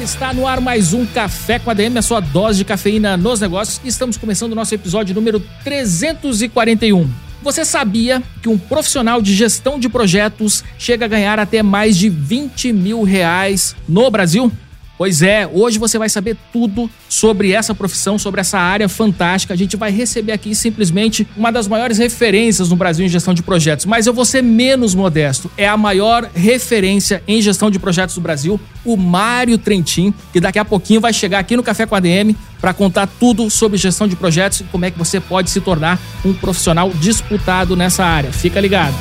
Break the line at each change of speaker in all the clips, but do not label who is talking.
galera, está no ar mais um Café com ADM, a sua dose de cafeína nos negócios. Estamos começando o nosso episódio número 341. Você sabia que um profissional de gestão de projetos chega a ganhar até mais de 20 mil reais no Brasil? Pois é, hoje você vai saber tudo sobre essa profissão, sobre essa área fantástica. A gente vai receber aqui simplesmente uma das maiores referências no Brasil em gestão de projetos. Mas eu vou ser menos modesto. É a maior referência em gestão de projetos do Brasil, o Mário Trentin, que daqui a pouquinho vai chegar aqui no Café com a DM para contar tudo sobre gestão de projetos e como é que você pode se tornar um profissional disputado nessa área. Fica ligado.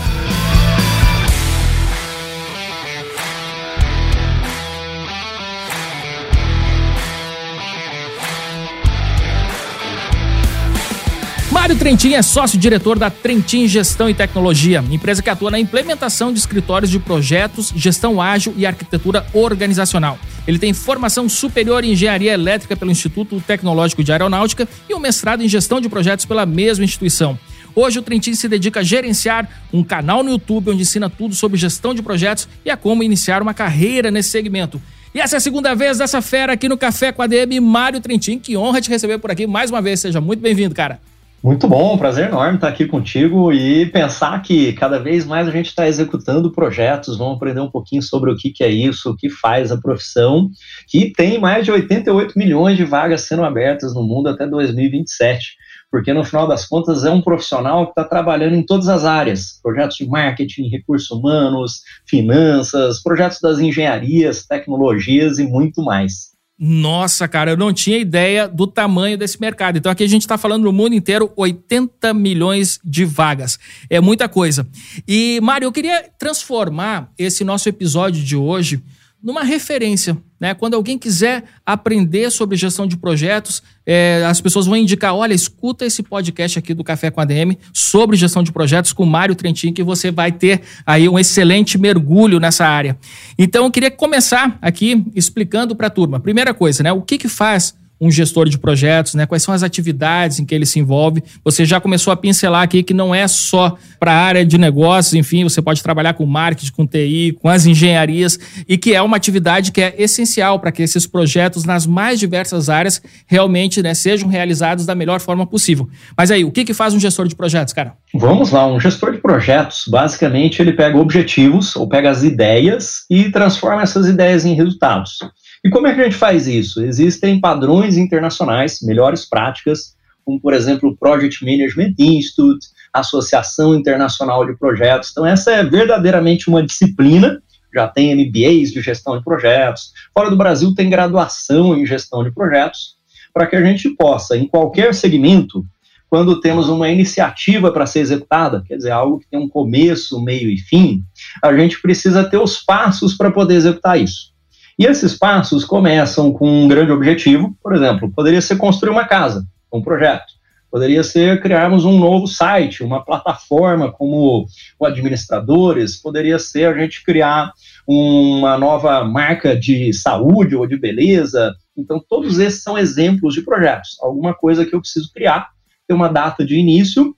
Mário Trentin é sócio-diretor da Trentin Gestão e Tecnologia, empresa que atua na implementação de escritórios de projetos, gestão ágil e arquitetura organizacional. Ele tem formação superior em engenharia elétrica pelo Instituto Tecnológico de Aeronáutica e um mestrado em gestão de projetos pela mesma instituição. Hoje o Trentin se dedica a gerenciar um canal no YouTube onde ensina tudo sobre gestão de projetos e a como iniciar uma carreira nesse segmento. E essa é a segunda vez dessa fera aqui no Café com a DM, Mário Trentin. Que honra te receber por aqui mais uma vez. Seja muito bem-vindo, cara.
Muito bom, prazer enorme estar aqui contigo e pensar que cada vez mais a gente está executando projetos, vamos aprender um pouquinho sobre o que, que é isso, o que faz a profissão, que tem mais de 88 milhões de vagas sendo abertas no mundo até 2027, porque no final das contas é um profissional que está trabalhando em todas as áreas, projetos de marketing, recursos humanos, finanças, projetos das engenharias, tecnologias e muito mais.
Nossa, cara, eu não tinha ideia do tamanho desse mercado. Então aqui a gente está falando no mundo inteiro 80 milhões de vagas. É muita coisa. E, Mário, eu queria transformar esse nosso episódio de hoje numa referência. Né? Quando alguém quiser aprender sobre gestão de projetos, é, as pessoas vão indicar: olha, escuta esse podcast aqui do Café com a DM sobre gestão de projetos com Mário Trentin, que você vai ter aí um excelente mergulho nessa área. Então, eu queria começar aqui explicando para a turma. Primeira coisa, né? O que, que faz um gestor de projetos, né? Quais são as atividades em que ele se envolve? Você já começou a pincelar aqui que não é só para a área de negócios, enfim, você pode trabalhar com marketing, com TI, com as engenharias e que é uma atividade que é essencial para que esses projetos nas mais diversas áreas realmente né, sejam realizados da melhor forma possível. Mas aí, o que, que faz um gestor de projetos, cara?
Vamos lá, um gestor de projetos, basicamente, ele pega objetivos ou pega as ideias e transforma essas ideias em resultados. E como é que a gente faz isso? Existem padrões internacionais, melhores práticas, como, por exemplo, o Project Management Institute, Associação Internacional de Projetos. Então, essa é verdadeiramente uma disciplina, já tem MBAs de gestão de projetos. Fora do Brasil, tem graduação em gestão de projetos, para que a gente possa, em qualquer segmento, quando temos uma iniciativa para ser executada, quer dizer, algo que tem um começo, meio e fim, a gente precisa ter os passos para poder executar isso. E esses passos começam com um grande objetivo, por exemplo, poderia ser construir uma casa, um projeto. Poderia ser criarmos um novo site, uma plataforma como o Administradores, poderia ser a gente criar uma nova marca de saúde ou de beleza. Então, todos esses são exemplos de projetos. Alguma coisa que eu preciso criar, ter uma data de início,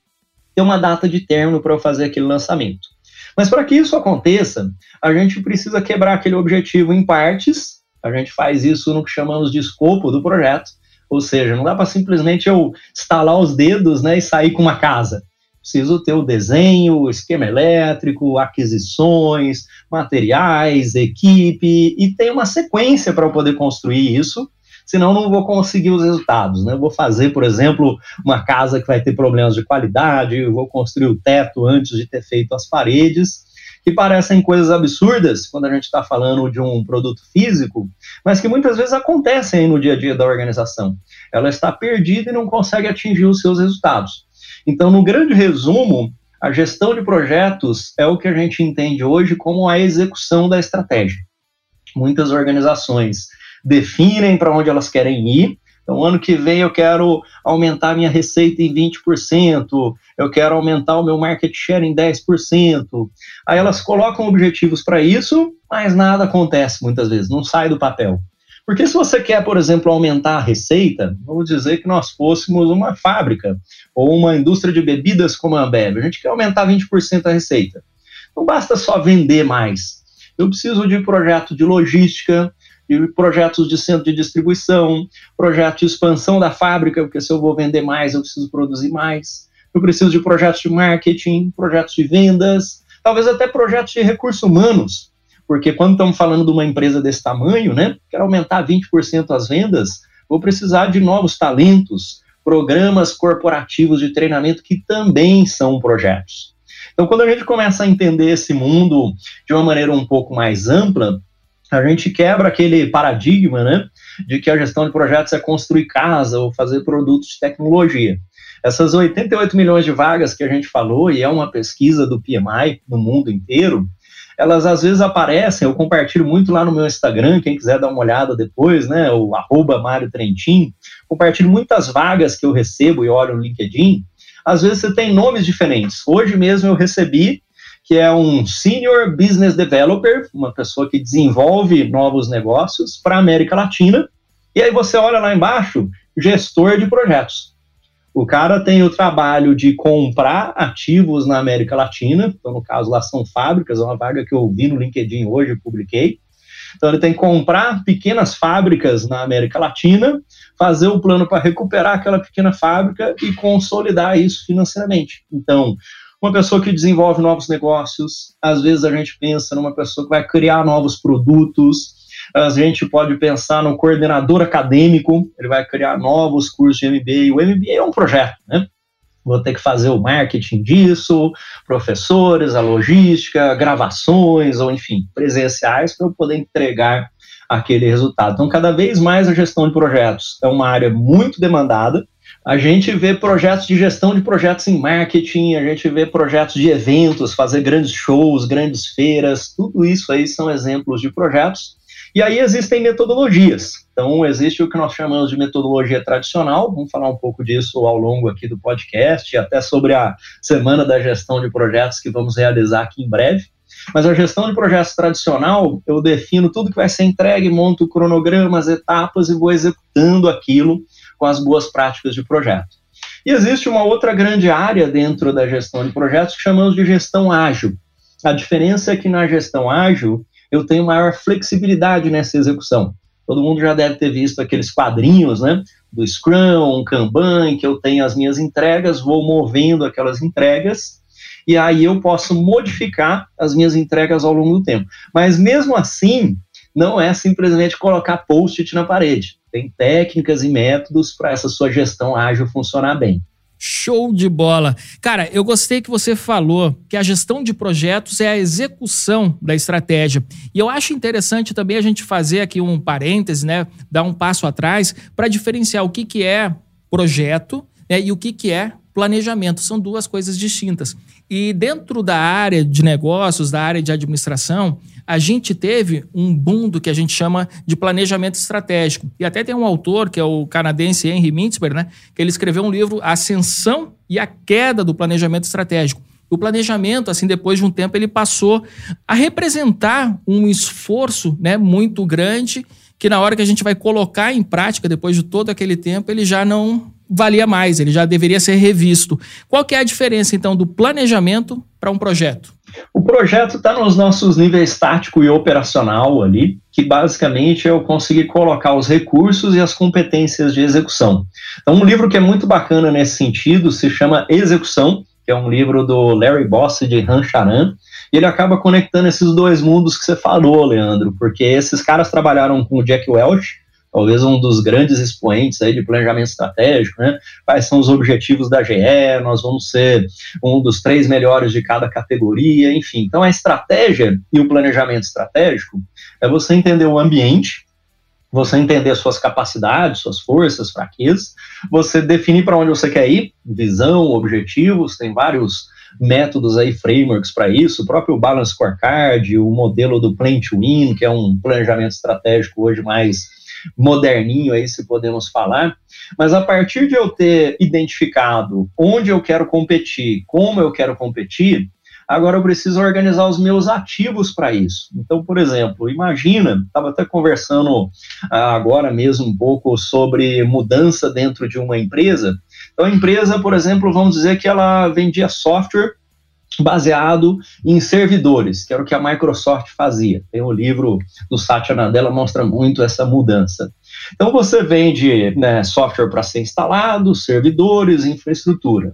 ter uma data de término para eu fazer aquele lançamento. Mas para que isso aconteça, a gente precisa quebrar aquele objetivo em partes. A gente faz isso no que chamamos de escopo do projeto. Ou seja, não dá para simplesmente eu estalar os dedos né, e sair com uma casa. Preciso ter o desenho, esquema elétrico, aquisições, materiais, equipe, e tem uma sequência para eu poder construir isso senão não vou conseguir os resultados. Né? Vou fazer, por exemplo, uma casa que vai ter problemas de qualidade, vou construir o teto antes de ter feito as paredes, que parecem coisas absurdas quando a gente está falando de um produto físico, mas que muitas vezes acontecem no dia a dia da organização. Ela está perdida e não consegue atingir os seus resultados. Então, no grande resumo, a gestão de projetos é o que a gente entende hoje como a execução da estratégia. Muitas organizações definem para onde elas querem ir. Então, ano que vem eu quero aumentar minha receita em 20%, eu quero aumentar o meu market share em 10%. Aí elas colocam objetivos para isso, mas nada acontece muitas vezes, não sai do papel. Porque se você quer, por exemplo, aumentar a receita, vamos dizer que nós fôssemos uma fábrica ou uma indústria de bebidas como a Ambev, a gente quer aumentar 20% a receita. Não basta só vender mais. Eu preciso de projeto de logística, de projetos de centro de distribuição, projeto de expansão da fábrica, porque se eu vou vender mais, eu preciso produzir mais. Eu preciso de projetos de marketing, projetos de vendas, talvez até projetos de recursos humanos, porque quando estamos falando de uma empresa desse tamanho, né, quero aumentar 20% as vendas, vou precisar de novos talentos, programas corporativos de treinamento que também são projetos. Então, quando a gente começa a entender esse mundo de uma maneira um pouco mais ampla, a gente quebra aquele paradigma, né, de que a gestão de projetos é construir casa ou fazer produtos de tecnologia. Essas 88 milhões de vagas que a gente falou, e é uma pesquisa do PMI no mundo inteiro, elas às vezes aparecem, eu compartilho muito lá no meu Instagram, quem quiser dar uma olhada depois, né, o arroba Mário Trentin, compartilho muitas vagas que eu recebo e olho no LinkedIn, às vezes você tem nomes diferentes. Hoje mesmo eu recebi que é um Senior Business Developer, uma pessoa que desenvolve novos negócios para a América Latina, e aí você olha lá embaixo, gestor de projetos. O cara tem o trabalho de comprar ativos na América Latina, então no caso lá são fábricas, é uma vaga que eu vi no LinkedIn hoje, publiquei. Então ele tem que comprar pequenas fábricas na América Latina, fazer o plano para recuperar aquela pequena fábrica e consolidar isso financeiramente. Então, uma pessoa que desenvolve novos negócios, às vezes a gente pensa numa pessoa que vai criar novos produtos, a gente pode pensar no coordenador acadêmico, ele vai criar novos cursos de MBA. O MBA é um projeto, né? Vou ter que fazer o marketing disso, professores, a logística, gravações, ou enfim, presenciais, para eu poder entregar aquele resultado. Então, cada vez mais a gestão de projetos é uma área muito demandada. A gente vê projetos de gestão de projetos em marketing, a gente vê projetos de eventos, fazer grandes shows, grandes feiras, tudo isso aí são exemplos de projetos e aí existem metodologias. Então, existe o que nós chamamos de metodologia tradicional, vamos falar um pouco disso ao longo aqui do podcast, e até sobre a semana da gestão de projetos que vamos realizar aqui em breve. Mas a gestão de projetos tradicional, eu defino tudo que vai ser entregue, monto cronogramas, etapas e vou executando aquilo com as boas práticas de projeto. E existe uma outra grande área dentro da gestão de projetos que chamamos de gestão ágil. A diferença é que na gestão ágil, eu tenho maior flexibilidade nessa execução. Todo mundo já deve ter visto aqueles quadrinhos, né? Do Scrum, um Kanban, que eu tenho as minhas entregas, vou movendo aquelas entregas, e aí eu posso modificar as minhas entregas ao longo do tempo. Mas mesmo assim, não é simplesmente colocar post-it na parede. Tem técnicas e métodos para essa sua gestão ágil funcionar bem.
Show de bola. Cara, eu gostei que você falou que a gestão de projetos é a execução da estratégia. E eu acho interessante também a gente fazer aqui um parêntese, né? Dar um passo atrás para diferenciar o que, que é projeto né, e o que, que é planejamento. São duas coisas distintas. E dentro da área de negócios, da área de administração, a gente teve um boom do que a gente chama de planejamento estratégico. E até tem um autor, que é o canadense Henry Mintzberg, né, que ele escreveu um livro, Ascensão e a Queda do Planejamento Estratégico. O planejamento, assim, depois de um tempo, ele passou a representar um esforço né, muito grande que na hora que a gente vai colocar em prática, depois de todo aquele tempo, ele já não valia mais, ele já deveria ser revisto. Qual que é a diferença, então, do planejamento para um projeto?
O projeto está nos nossos níveis tático e operacional ali, que basicamente é eu conseguir colocar os recursos e as competências de execução. Então, um livro que é muito bacana nesse sentido se chama Execução, que é um livro do Larry Boss de Han Charan, e ele acaba conectando esses dois mundos que você falou, Leandro, porque esses caras trabalharam com o Jack Welch, talvez um dos grandes expoentes aí de planejamento estratégico, né? Quais são os objetivos da GE? Nós vamos ser um dos três melhores de cada categoria, enfim. Então, a estratégia e o planejamento estratégico é você entender o ambiente, você entender suas capacidades, suas forças, fraquezas, você definir para onde você quer ir, visão, objetivos, tem vários métodos aí, frameworks para isso, o próprio Balance Scorecard, o modelo do Plan to Win, que é um planejamento estratégico hoje mais moderninho aí, se podemos falar. Mas a partir de eu ter identificado onde eu quero competir, como eu quero competir, agora eu preciso organizar os meus ativos para isso. Então, por exemplo, imagina, estava até conversando ah, agora mesmo um pouco sobre mudança dentro de uma empresa. Então, a empresa, por exemplo, vamos dizer que ela vendia software baseado em servidores, que era o que a Microsoft fazia. Tem um livro do Satya Nadella mostra muito essa mudança. Então você vende né, software para ser instalado, servidores, infraestrutura.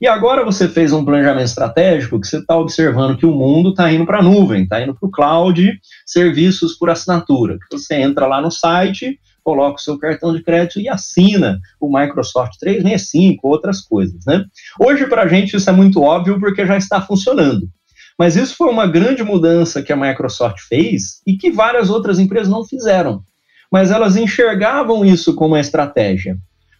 E agora você fez um planejamento estratégico que você está observando que o mundo está indo para a nuvem, está indo para o cloud, serviços por assinatura. Você entra lá no site, coloca o seu cartão de crédito e assina o Microsoft 365, outras coisas, né? Hoje, para a gente, isso é muito óbvio porque já está funcionando. Mas isso foi uma grande mudança que a Microsoft fez e que várias outras empresas não fizeram. Mas elas enxergavam isso como uma estratégia.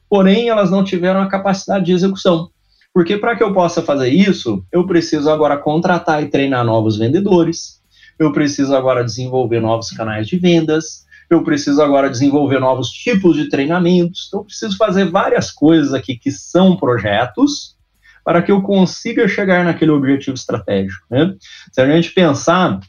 Porém, elas não tiveram a capacidade de execução. Porque para que eu possa fazer isso, eu preciso agora contratar e treinar novos vendedores, eu preciso agora desenvolver novos canais de vendas, eu preciso agora desenvolver novos tipos de treinamentos, então eu preciso fazer várias coisas aqui que são projetos para que eu consiga chegar naquele objetivo estratégico. Né? Se a gente pensar,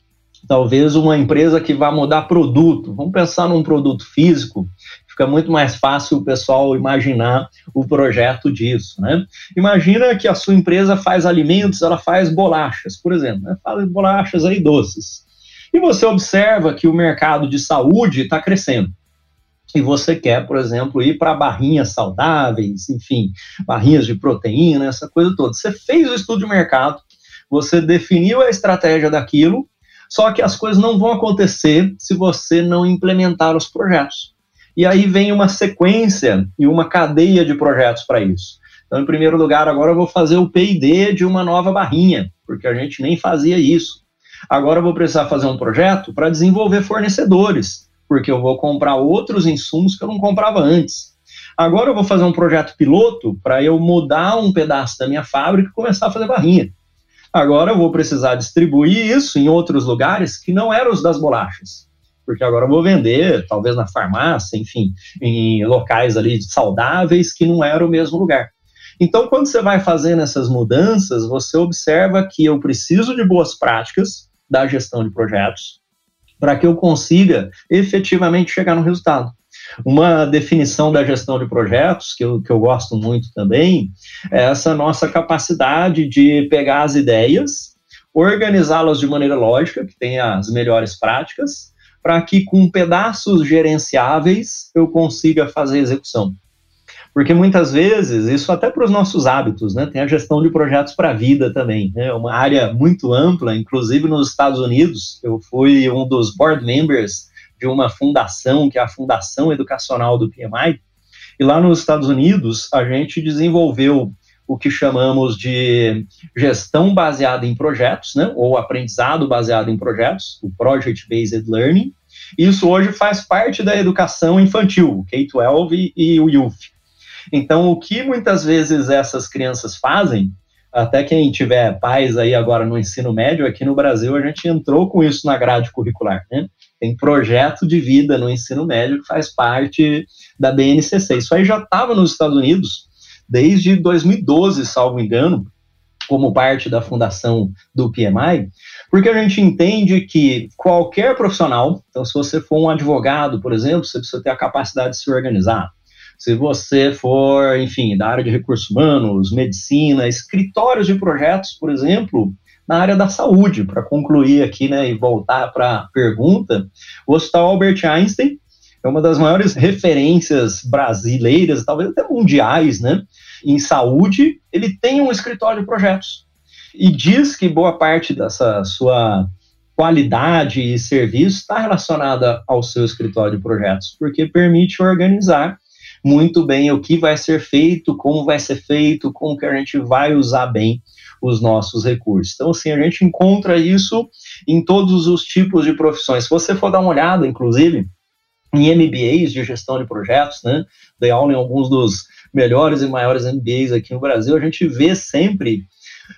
talvez uma empresa que vai mudar produto, vamos pensar num produto físico, fica muito mais fácil o pessoal imaginar o projeto disso, né? Imagina que a sua empresa faz alimentos, ela faz bolachas, por exemplo, né? faz bolachas aí doces. E você observa que o mercado de saúde está crescendo. E você quer, por exemplo, ir para barrinhas saudáveis, enfim, barrinhas de proteína, essa coisa toda. Você fez o estudo de mercado, você definiu a estratégia daquilo, só que as coisas não vão acontecer se você não implementar os projetos. E aí vem uma sequência e uma cadeia de projetos para isso. Então, em primeiro lugar, agora eu vou fazer o PD de uma nova barrinha, porque a gente nem fazia isso. Agora eu vou precisar fazer um projeto para desenvolver fornecedores, porque eu vou comprar outros insumos que eu não comprava antes. Agora eu vou fazer um projeto piloto para eu mudar um pedaço da minha fábrica e começar a fazer barrinha. Agora eu vou precisar distribuir isso em outros lugares que não eram os das bolachas. Porque agora eu vou vender, talvez na farmácia, enfim, em locais ali saudáveis que não era o mesmo lugar. Então, quando você vai fazendo essas mudanças, você observa que eu preciso de boas práticas da gestão de projetos para que eu consiga efetivamente chegar no resultado. Uma definição da gestão de projetos, que eu, que eu gosto muito também, é essa nossa capacidade de pegar as ideias, organizá-las de maneira lógica, que tenha as melhores práticas, para que com pedaços gerenciáveis eu consiga fazer execução. Porque muitas vezes, isso até para os nossos hábitos, né? Tem a gestão de projetos para a vida também, né? Uma área muito ampla, inclusive nos Estados Unidos, eu fui um dos board members de uma fundação, que é a Fundação Educacional do PMI, e lá nos Estados Unidos a gente desenvolveu o que chamamos de gestão baseada em projetos, né? Ou aprendizado baseado em projetos, o Project Based Learning. Isso hoje faz parte da educação infantil, K-12 e o Youth. Então, o que muitas vezes essas crianças fazem, até quem tiver pais aí agora no ensino médio, aqui no Brasil a gente entrou com isso na grade curricular, né? Tem projeto de vida no ensino médio que faz parte da BNCC. Isso aí já estava nos Estados Unidos desde 2012, salvo engano, como parte da fundação do PMI, porque a gente entende que qualquer profissional, então se você for um advogado, por exemplo, você precisa ter a capacidade de se organizar. Se você for, enfim, da área de recursos humanos, medicina, escritórios de projetos, por exemplo, na área da saúde, para concluir aqui, né, e voltar para a pergunta, o Hospital Albert Einstein é uma das maiores referências brasileiras, talvez até mundiais, né, em saúde, ele tem um escritório de projetos. E diz que boa parte dessa sua qualidade e serviço está relacionada ao seu escritório de projetos, porque permite organizar muito bem o que vai ser feito, como vai ser feito, como que a gente vai usar bem os nossos recursos. Então, assim, a gente encontra isso em todos os tipos de profissões. Se você for dar uma olhada, inclusive, em MBAs de gestão de projetos, né, dei aula em alguns dos melhores e maiores MBAs aqui no Brasil, a gente vê sempre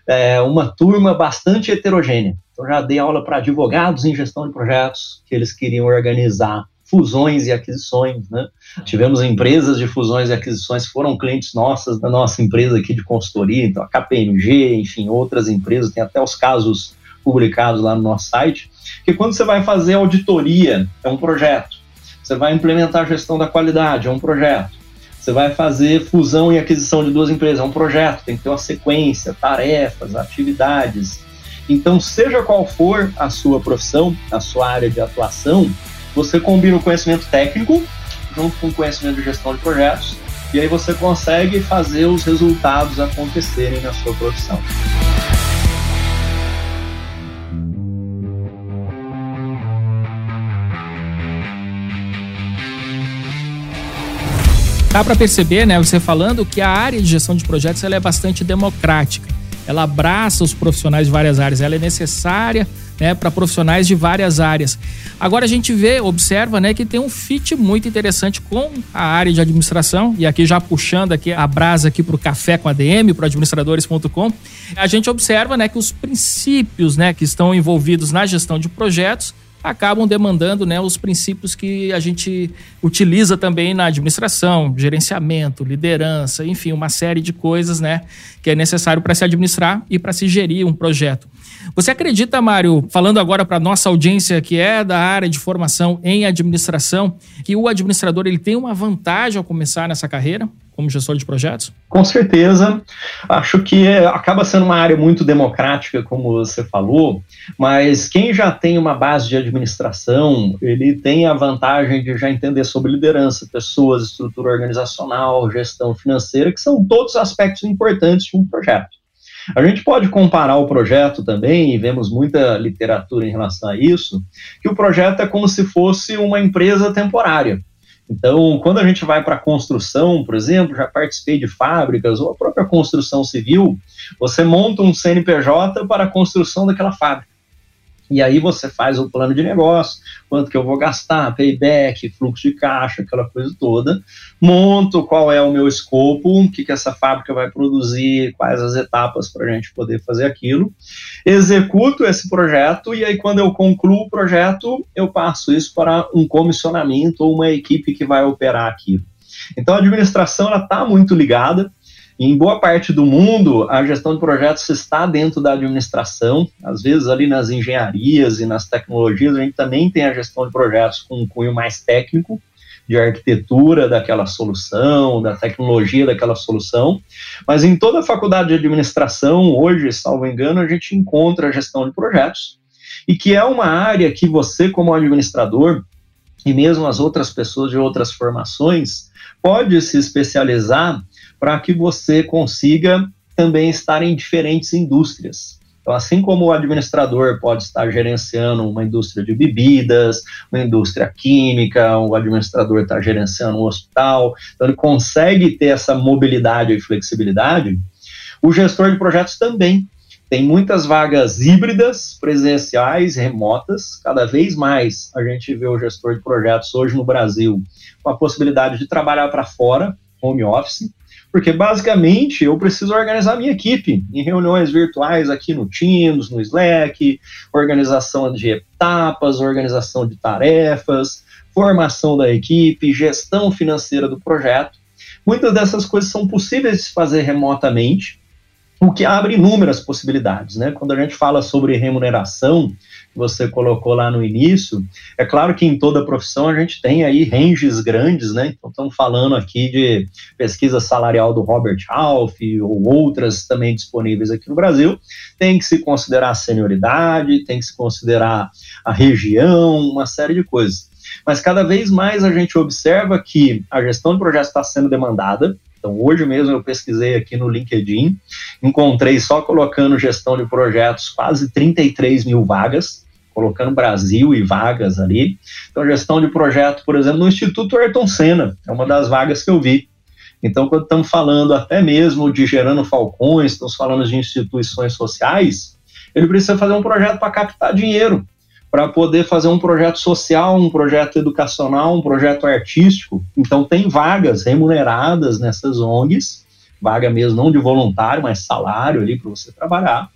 é, uma turma bastante heterogênea. Então, já dei aula para advogados em gestão de projetos, que eles queriam organizar fusões e aquisições, né? Tivemos empresas de fusões e aquisições que foram clientes nossas da nossa empresa aqui de consultoria, então a KPMG, enfim, outras empresas, tem até os casos publicados lá no nosso site, que quando você vai fazer auditoria, é um projeto. Você vai implementar a gestão da qualidade, é um projeto. Você vai fazer fusão e aquisição de duas empresas, é um projeto, tem que ter uma sequência, tarefas, atividades. Então, seja qual for a sua profissão, a sua área de atuação, você combina o conhecimento técnico junto com o conhecimento de gestão de projetos e aí você consegue fazer os resultados acontecerem na sua profissão.
Dá para perceber, né, você falando que a área de gestão de projetos ela é bastante democrática. Ela abraça os profissionais de várias áreas, ela é necessária né, para profissionais de várias áreas. Agora a gente vê, observa, né, que tem um fit muito interessante com a área de administração e aqui já puxando aqui a brasa aqui para o café com ADM, para administradores.com, a gente observa, né, que os princípios, né, que estão envolvidos na gestão de projetos acabam demandando né, os princípios que a gente utiliza também na administração, gerenciamento, liderança, enfim, uma série de coisas né, que é necessário para se administrar e para se gerir um projeto. Você acredita, Mário, falando agora para nossa audiência que é da área de formação em administração, que o administrador ele tem uma vantagem ao começar nessa carreira? Como gestor de projetos?
Com certeza. Acho que é, acaba sendo uma área muito democrática, como você falou, mas quem já tem uma base de administração, ele tem a vantagem de já entender sobre liderança, pessoas, estrutura organizacional, gestão financeira, que são todos aspectos importantes de um projeto. A gente pode comparar o projeto também, e vemos muita literatura em relação a isso, que o projeto é como se fosse uma empresa temporária. Então, quando a gente vai para a construção, por exemplo, já participei de fábricas ou a própria construção civil, você monta um CNPJ para a construção daquela fábrica. E aí você faz o plano de negócio, quanto que eu vou gastar, payback, fluxo de caixa, aquela coisa toda. Monto qual é o meu escopo, o que, que essa fábrica vai produzir, quais as etapas para a gente poder fazer aquilo. Executo esse projeto e aí quando eu concluo o projeto, eu passo isso para um comissionamento ou uma equipe que vai operar aquilo. Então a administração está muito ligada em boa parte do mundo, a gestão de projetos está dentro da administração, às vezes ali nas engenharias e nas tecnologias, a gente também tem a gestão de projetos com um cunho mais técnico, de arquitetura daquela solução, da tecnologia daquela solução, mas em toda a faculdade de administração, hoje, salvo engano, a gente encontra a gestão de projetos, e que é uma área que você, como administrador, e mesmo as outras pessoas de outras formações, pode se especializar para que você consiga também estar em diferentes indústrias. Então, assim como o administrador pode estar gerenciando uma indústria de bebidas, uma indústria química, o administrador está gerenciando um hospital, então ele consegue ter essa mobilidade e flexibilidade, o gestor de projetos também. Tem muitas vagas híbridas, presenciais, remotas. Cada vez mais a gente vê o gestor de projetos hoje no Brasil com a possibilidade de trabalhar para fora, home office, porque basicamente eu preciso organizar minha equipe em reuniões virtuais aqui no Teams, no Slack, organização de etapas, organização de tarefas, formação da equipe, gestão financeira do projeto. Muitas dessas coisas são possíveis de se fazer remotamente, o que abre inúmeras possibilidades, né? Quando a gente fala sobre remuneração, que você colocou lá no início, é claro que em toda profissão a gente tem aí ranges grandes, né? Então estamos falando aqui de pesquisa salarial do Robert Half ou outras também disponíveis aqui no Brasil. Tem que se considerar a senioridade, tem que se considerar a região, uma série de coisas. Mas cada vez mais a gente observa que a gestão de projetos está sendo demandada, então, hoje mesmo eu pesquisei aqui no LinkedIn, encontrei só colocando gestão de projetos quase 33 mil vagas, colocando Brasil e vagas ali. Então, gestão de projeto, por exemplo, no Instituto Ayrton Senna, é uma das vagas que eu vi. Então, quando estamos falando até mesmo de Gerando Falcões, estamos falando de instituições sociais, ele precisa fazer um projeto para captar dinheiro para poder fazer um projeto social, um projeto educacional, um projeto artístico. Então, tem vagas remuneradas nessas ONGs, vaga mesmo não de voluntário, mas salário ali para você trabalhar.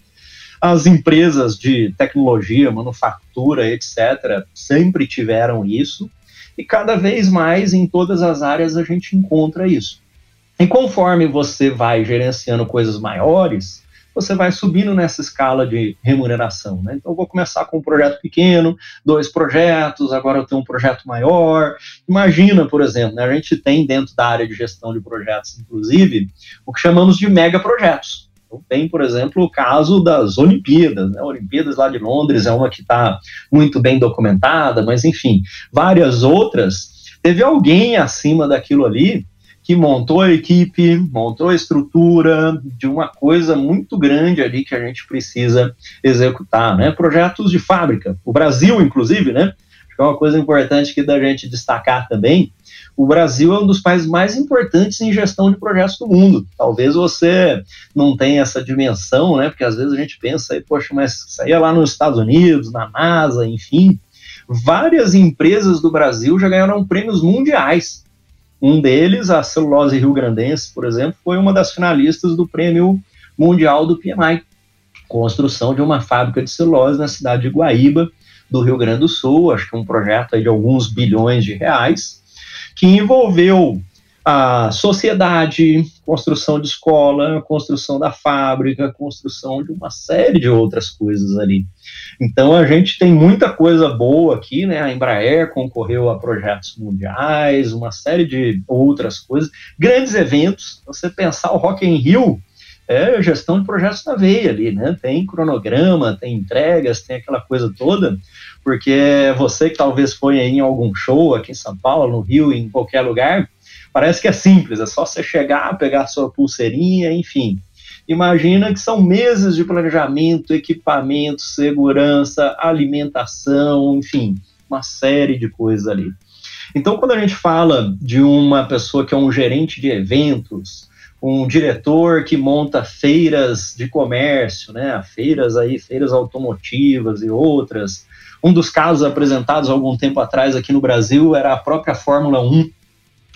As empresas de tecnologia, manufatura, etc., sempre tiveram isso. e cada vez mais em todas as áreas a gente encontra isso. E conforme você vai gerenciando coisas maiores, você vai subindo nessa escala de remuneração. Né? Então, vou começar com um projeto pequeno, dois projetos, agora eu tenho um projeto maior. Imagina, por exemplo, né, a gente tem dentro da área de gestão de projetos, inclusive, o que chamamos de mega projetos. Então, tem, por exemplo, o caso das Olimpíadas. Né? Olimpíadas lá de Londres é uma que está muito bem documentada, mas, enfim, várias outras. Teve alguém acima daquilo ali que montou a equipe, montou a estrutura de uma coisa muito grande ali que a gente precisa executar, né? Projetos de fábrica. O Brasil, inclusive, né? Acho que é uma coisa importante que da gente destacar também. O Brasil é um dos países mais importantes em gestão de projetos do mundo. Talvez você não tenha essa dimensão, né? Porque às vezes a gente pensa, aí, poxa, mas saía é lá nos Estados Unidos, na NASA, enfim. Várias empresas do Brasil já ganharam prêmios mundiais um deles, a Celulose Rio Grandense, por exemplo, foi uma das finalistas do Prêmio Mundial do PMI, construção de uma fábrica de celulose na cidade de Guaíba, do Rio Grande do Sul, acho que um projeto de alguns bilhões de reais, que envolveu a sociedade, construção de escola, construção da fábrica, construção de uma série de outras coisas ali. Então a gente tem muita coisa boa aqui, né? A Embraer concorreu a projetos mundiais, uma série de outras coisas, grandes eventos. Você pensar o Rock in Rio é gestão de projetos na veia ali, né? Tem cronograma, tem entregas, tem aquela coisa toda, porque você que talvez foi em algum show aqui em São Paulo, no Rio, em qualquer lugar, Parece que é simples, é só você chegar, pegar sua pulseirinha, enfim. Imagina que são meses de planejamento, equipamento, segurança, alimentação, enfim, uma série de coisas ali. Então, quando a gente fala de uma pessoa que é um gerente de eventos, um diretor que monta feiras de comércio, né, feiras aí, feiras automotivas e outras. Um dos casos apresentados algum tempo atrás aqui no Brasil era a própria Fórmula 1,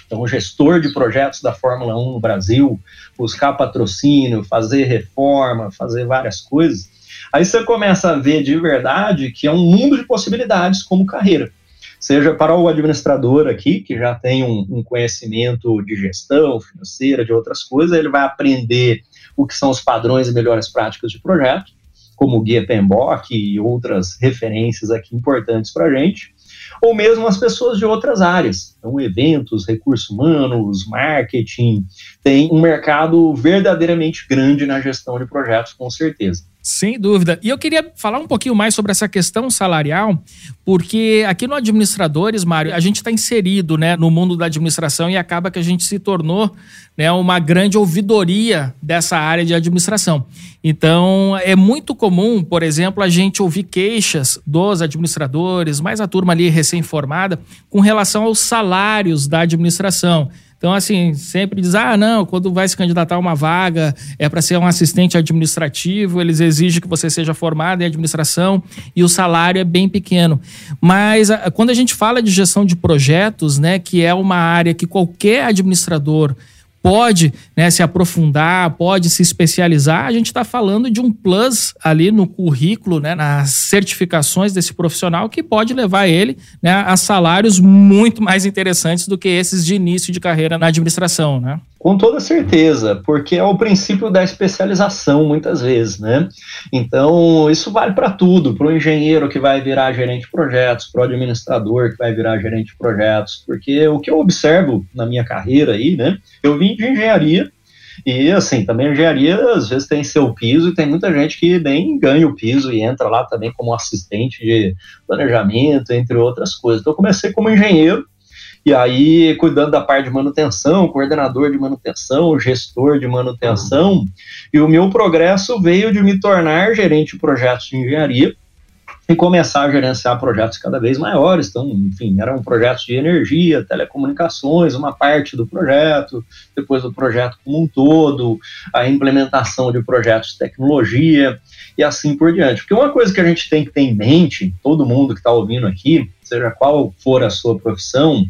então, o gestor de projetos da Fórmula 1 no Brasil, buscar patrocínio, fazer reforma, fazer várias coisas, aí você começa a ver de verdade que é um mundo de possibilidades como carreira. Seja para o administrador aqui, que já tem um, um conhecimento de gestão financeira, de outras coisas, ele vai aprender o que são os padrões e melhores práticas de projeto, como o Guia PMBOK e outras referências aqui importantes para a gente ou mesmo as pessoas de outras áreas. Então, eventos, recursos humanos, marketing, tem um mercado verdadeiramente grande na gestão de projetos, com certeza.
Sem dúvida. E eu queria falar um pouquinho mais sobre essa questão salarial, porque aqui no Administradores, Mário, a gente está inserido né, no mundo da administração e acaba que a gente se tornou né, uma grande ouvidoria dessa área de administração. Então, é muito comum, por exemplo, a gente ouvir queixas dos administradores, mais a turma ali recém-formada, com relação aos salários da administração. Então, assim, sempre diz: ah, não, quando vai se candidatar a uma vaga, é para ser um assistente administrativo, eles exigem que você seja formado em administração e o salário é bem pequeno. Mas quando a gente fala de gestão de projetos, né, que é uma área que qualquer administrador pode né, se aprofundar, pode se especializar, a gente está falando de um plus ali no currículo, né, nas certificações desse profissional que pode levar ele né, a salários muito mais interessantes do que esses de início de carreira na administração. Né?
Com toda certeza, porque é o princípio da especialização, muitas vezes, né? Então, isso vale para tudo, para o engenheiro que vai virar gerente de projetos, para o administrador que vai virar gerente de projetos, porque o que eu observo na minha carreira aí, né? Eu vim de engenharia, e assim, também a engenharia às vezes tem seu piso e tem muita gente que nem ganha o piso e entra lá também como assistente de planejamento, entre outras coisas. Então eu comecei como engenheiro, e aí cuidando da parte de manutenção, coordenador de manutenção, gestor de manutenção, e o meu progresso veio de me tornar gerente de projetos de engenharia e começar a gerenciar projetos cada vez maiores. Então, enfim, eram projetos de energia, telecomunicações, uma parte do projeto, depois do projeto como um todo, a implementação de projetos de tecnologia e assim por diante. Porque uma coisa que a gente tem que ter em mente, todo mundo que está ouvindo aqui, seja qual for a sua profissão,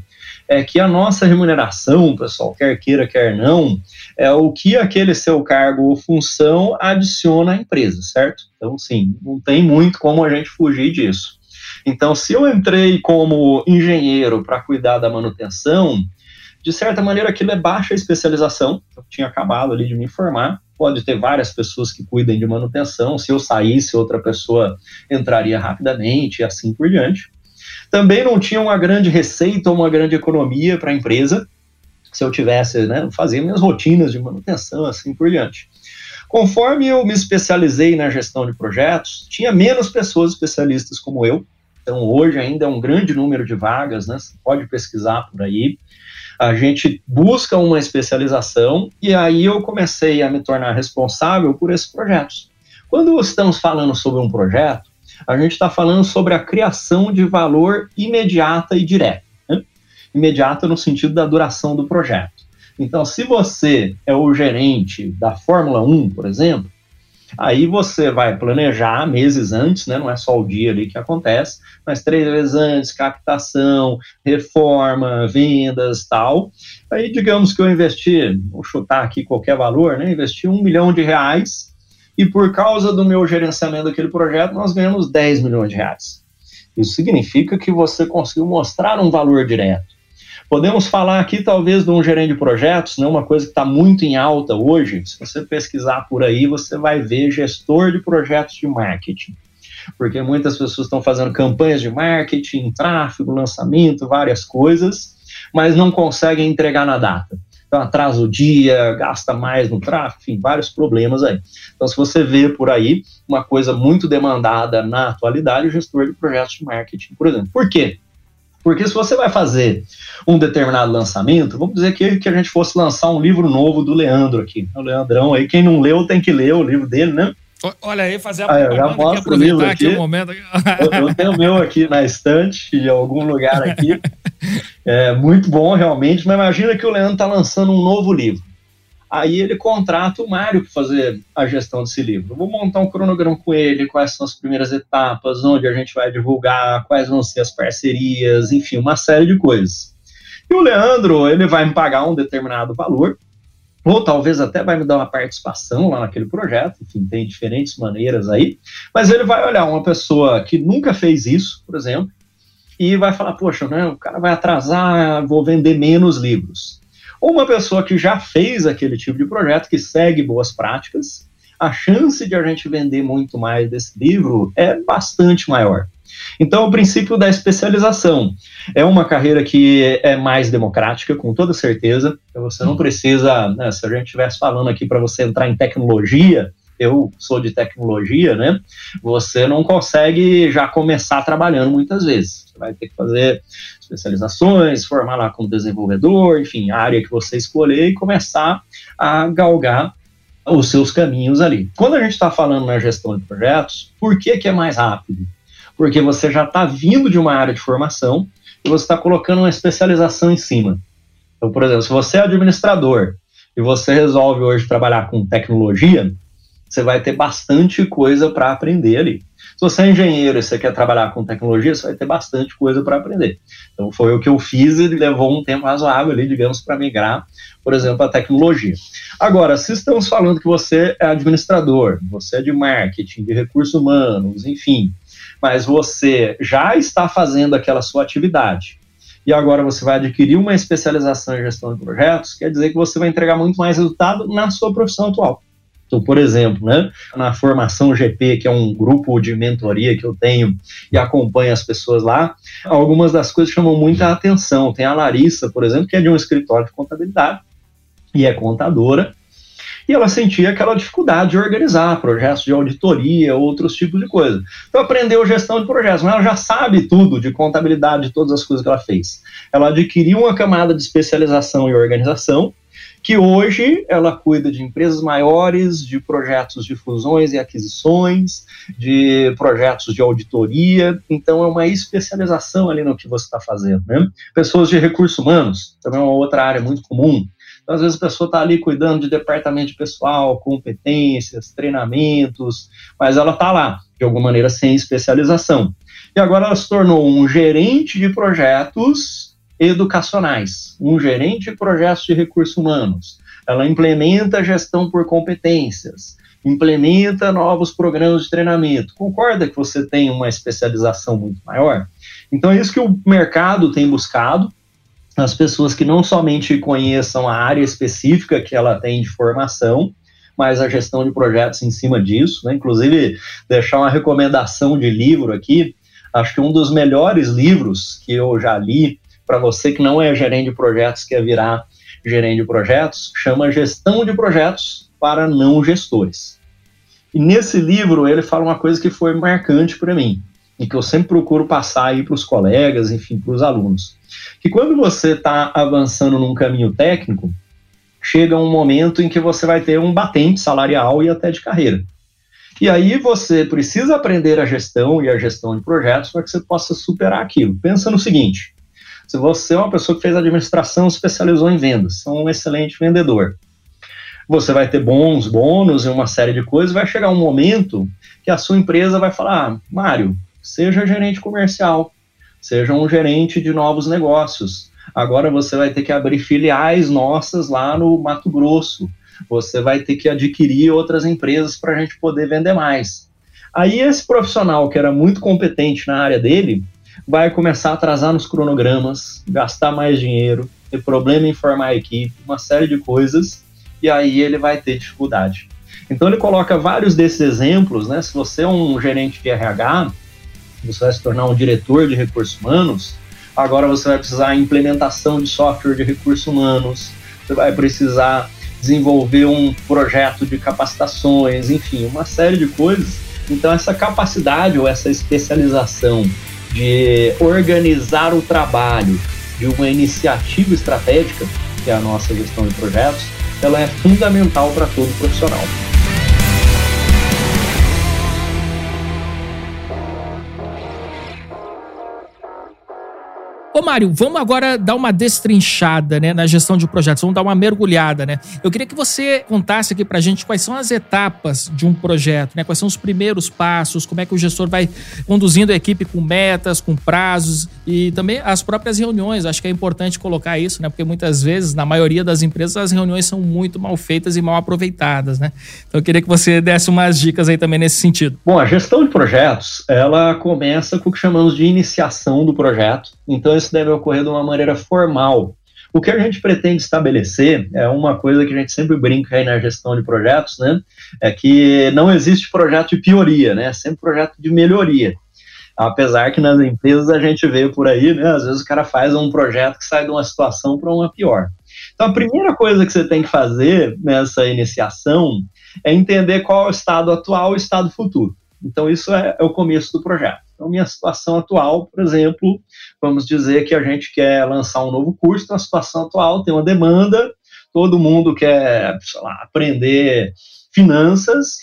é que a nossa remuneração, pessoal, quer queira, quer não, é o que aquele seu cargo ou função adiciona à empresa, certo? Então, sim, não tem muito como a gente fugir disso. Então, se eu entrei como engenheiro para cuidar da manutenção, de certa maneira aquilo é baixa especialização. Eu tinha acabado ali de me informar. Pode ter várias pessoas que cuidem de manutenção. Se eu saísse, outra pessoa entraria rapidamente e assim por diante. Também não tinha uma grande receita ou uma grande economia para a empresa. Se eu tivesse, né, fazia minhas rotinas de manutenção, assim por diante. Conforme eu me especializei na gestão de projetos, tinha menos pessoas especialistas como eu. Então, hoje ainda é um grande número de vagas, né? Você pode pesquisar por aí. A gente busca uma especialização e aí eu comecei a me tornar responsável por esses projetos. Quando estamos falando sobre um projeto, a gente está falando sobre a criação de valor imediata e direta. Né? Imediata no sentido da duração do projeto. Então, se você é o gerente da Fórmula 1, por exemplo, aí você vai planejar meses antes, né? Não é só o dia ali que acontece, mas três vezes antes, captação, reforma, vendas, tal. Aí, digamos que eu investi, vou chutar aqui qualquer valor, né? Investi um milhão de reais e por causa do meu gerenciamento daquele projeto, nós ganhamos 10 milhões de reais. Isso significa que você conseguiu mostrar um valor direto. Podemos falar aqui, talvez, de um gerente de projetos, né, uma coisa que está muito em alta hoje. Se você pesquisar por aí, você vai ver gestor de projetos de marketing. Porque muitas pessoas estão fazendo campanhas de marketing, tráfego, lançamento, várias coisas, mas não conseguem entregar na data. Então, atrasa o dia, gasta mais no tráfego, enfim, vários problemas aí. Então, se você vê por aí uma coisa muito demandada na atualidade, o gestor de projetos de marketing, por exemplo. Por quê? Porque se você vai fazer um determinado lançamento, vamos dizer que, que a gente fosse lançar um livro novo do Leandro aqui. O Leandrão aí, quem não leu tem que ler o livro dele, né?
Olha aí, fazer a ah, já aqui, aproveitar aqui, aqui um momento.
Eu, eu, tenho o meu aqui na estante, em algum lugar aqui. É muito bom, realmente, mas imagina que o Leandro está lançando um novo livro. Aí ele contrata o Mário para fazer a gestão desse livro. Eu vou montar um cronograma com ele, quais são as primeiras etapas, onde a gente vai divulgar, quais vão ser as parcerias, enfim, uma série de coisas. E o Leandro, ele vai me pagar um determinado valor, ou talvez até vai me dar uma participação lá naquele projeto, enfim, tem diferentes maneiras aí, mas ele vai olhar uma pessoa que nunca fez isso, por exemplo, e vai falar, poxa, né, o cara vai atrasar, vou vender menos livros ou uma pessoa que já fez aquele tipo de projeto, que segue boas práticas, a chance de a gente vender muito mais desse livro é bastante maior. Então, o princípio da especialização é uma carreira que é mais democrática, com toda certeza. Você não precisa, né, se a gente estivesse falando aqui para você entrar em tecnologia, eu sou de tecnologia, né? Você não consegue já começar trabalhando muitas vezes. Você vai ter que fazer especializações, formar lá como desenvolvedor, enfim, a área que você escolher e começar a galgar os seus caminhos ali. Quando a gente está falando na gestão de projetos, por que, que é mais rápido? Porque você já está vindo de uma área de formação e você está colocando uma especialização em cima. Então, por exemplo, se você é administrador e você resolve hoje trabalhar com tecnologia, você vai ter bastante coisa para aprender ali. Se você é engenheiro e você quer trabalhar com tecnologia, você vai ter bastante coisa para aprender. Então, foi o que eu fiz e levou um tempo razoável ali, digamos, para migrar, por exemplo, a tecnologia. Agora, se estamos falando que você é administrador, você é de marketing, de recursos humanos, enfim, mas você já está fazendo aquela sua atividade, e agora você vai adquirir uma especialização em gestão de projetos, quer dizer que você vai entregar muito mais resultado na sua profissão atual. Então, por exemplo, né, na formação GP, que é um grupo de mentoria que eu tenho e acompanho as pessoas lá, algumas das coisas chamam muita atenção. Tem a Larissa, por exemplo, que é de um escritório de contabilidade e é contadora, e ela sentia aquela dificuldade de organizar projetos de auditoria, outros tipos de coisa. Então, aprendeu gestão de projetos, mas ela já sabe tudo de contabilidade, de todas as coisas que ela fez. Ela adquiriu uma camada de especialização e organização, que hoje ela cuida de empresas maiores, de projetos de fusões e aquisições, de projetos de auditoria, então é uma especialização ali no que você está fazendo. Né? Pessoas de recursos humanos, também é uma outra área muito comum. Então, às vezes a pessoa está ali cuidando de departamento de pessoal, competências, treinamentos, mas ela está lá, de alguma maneira, sem especialização. E agora ela se tornou um gerente de projetos educacionais, um gerente de projetos de recursos humanos. Ela implementa gestão por competências. implementa novos programas de treinamento. Concorda que você tem uma especialização muito maior? Então é isso que o mercado tem buscado, as pessoas que não somente conheçam a área específica que ela tem de formação, mas a gestão de projetos em cima disso, né? Inclusive, deixar uma recomendação de livro aqui, acho que um dos melhores livros que eu já li, para você que não é gerente de projetos, quer virar gerente de projetos, chama Gestão de Projetos para Não Gestores. E nesse livro ele fala uma coisa que foi marcante para mim e que eu sempre procuro passar aí para os colegas, enfim, para os alunos, que quando você está avançando num caminho técnico, chega um momento em que você vai ter um batente salarial e até de carreira. E aí você precisa aprender a gestão e a gestão de projetos para que você possa superar aquilo. Pensa no seguinte: se você é uma pessoa que fez administração, especializou em vendas, é um excelente vendedor, você vai ter bons bônus e uma série de coisas, vai chegar um momento que a sua empresa vai falar: ah, Mário, seja gerente comercial, seja um gerente de novos negócios. Agora você vai ter que abrir filiais nossas lá no Mato Grosso. Você vai ter que adquirir outras empresas para a gente poder vender mais. Aí esse profissional que era muito competente na área dele vai começar a atrasar nos cronogramas, gastar mais dinheiro, ter problema em formar a equipe, uma série de coisas, e aí ele vai ter dificuldade. Então ele coloca vários desses exemplos, né? Se você é um gerente de RH, você vai se tornar um diretor de recursos humanos, agora você vai precisar implementação de software de recursos humanos, você vai precisar desenvolver um projeto de capacitações, enfim, uma série de coisas. Então essa capacidade ou essa especialização de organizar o trabalho de uma iniciativa estratégica, que é a nossa gestão de projetos, ela é fundamental para todo profissional.
Ô Mário, vamos agora dar uma destrinchada né, na gestão de projetos, vamos dar uma mergulhada, né? Eu queria que você contasse aqui pra gente quais são as etapas de um projeto, né? Quais são os primeiros passos, como é que o gestor vai conduzindo a equipe com metas, com prazos e também as próprias reuniões. Acho que é importante colocar isso, né? Porque muitas vezes, na maioria das empresas, as reuniões são muito mal feitas e mal aproveitadas, né? Então eu queria que você desse umas dicas aí também nesse sentido.
Bom, a gestão de projetos, ela começa com o que chamamos de iniciação do projeto. Então, isso deve ocorrer de uma maneira formal. O que a gente pretende estabelecer é uma coisa que a gente sempre brinca aí na gestão de projetos, né? É que não existe projeto de pioria, né? Sempre projeto de melhoria. Apesar que nas empresas a gente vê por aí, né? Às vezes o cara faz um projeto que sai de uma situação para uma pior. Então a primeira coisa que você tem que fazer nessa iniciação é entender qual é o estado atual e o estado futuro. Então isso é, é o começo do projeto. Então, minha situação atual, por exemplo, vamos dizer que a gente quer lançar um novo curso, na situação atual tem uma demanda, todo mundo quer, lá, aprender finanças,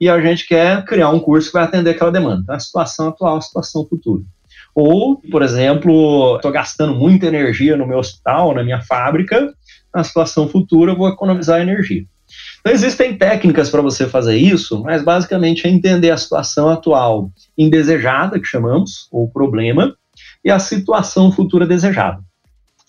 e a gente quer criar um curso que vai atender aquela demanda. Então, a situação atual, situação futura. Ou, por exemplo, estou gastando muita energia no meu hospital, na minha fábrica, na situação futura eu vou economizar energia. Então, existem técnicas para você fazer isso, mas basicamente é entender a situação atual indesejada, que chamamos, ou problema, e a situação futura desejada.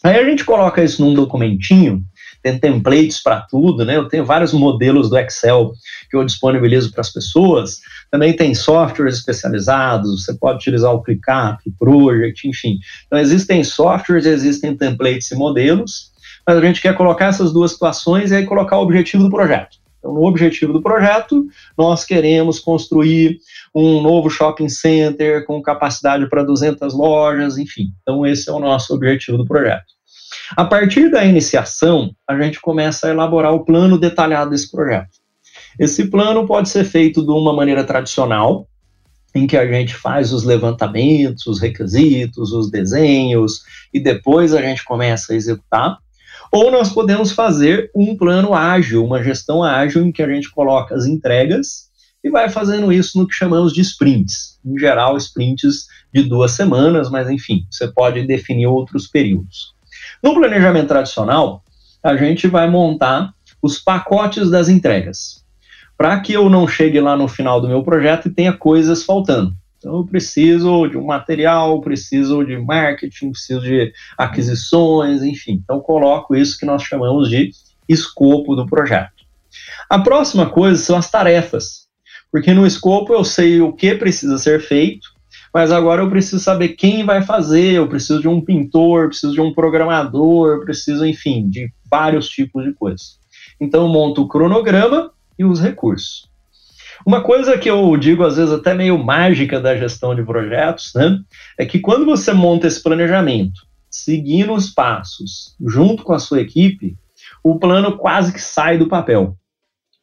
Aí a gente coloca isso num documentinho, tem templates para tudo, né? Eu tenho vários modelos do Excel que eu disponibilizo para as pessoas. Também tem softwares especializados, você pode utilizar o ClickUp, Project, enfim. Então existem softwares, existem templates e modelos mas a gente quer colocar essas duas situações e aí colocar o objetivo do projeto. Então, no objetivo do projeto, nós queremos construir um novo shopping center com capacidade para 200 lojas, enfim. Então, esse é o nosso objetivo do projeto. A partir da iniciação, a gente começa a elaborar o plano detalhado desse projeto. Esse plano pode ser feito de uma maneira tradicional, em que a gente faz os levantamentos, os requisitos, os desenhos, e depois a gente começa a executar. Ou nós podemos fazer um plano ágil, uma gestão ágil, em que a gente coloca as entregas e vai fazendo isso no que chamamos de sprints. Em geral, sprints de duas semanas, mas enfim, você pode definir outros períodos. No planejamento tradicional, a gente vai montar os pacotes das entregas, para que eu não chegue lá no final do meu projeto e tenha coisas faltando. Então, eu preciso de um material, preciso de marketing, preciso de aquisições, enfim. Então, coloco isso que nós chamamos de escopo do projeto. A próxima coisa são as tarefas, porque no escopo eu sei o que precisa ser feito, mas agora eu preciso saber quem vai fazer, eu preciso de um pintor, preciso de um programador, preciso, enfim, de vários tipos de coisas. Então eu monto o cronograma e os recursos. Uma coisa que eu digo às vezes até meio mágica da gestão de projetos, né, é que quando você monta esse planejamento, seguindo os passos, junto com a sua equipe, o plano quase que sai do papel.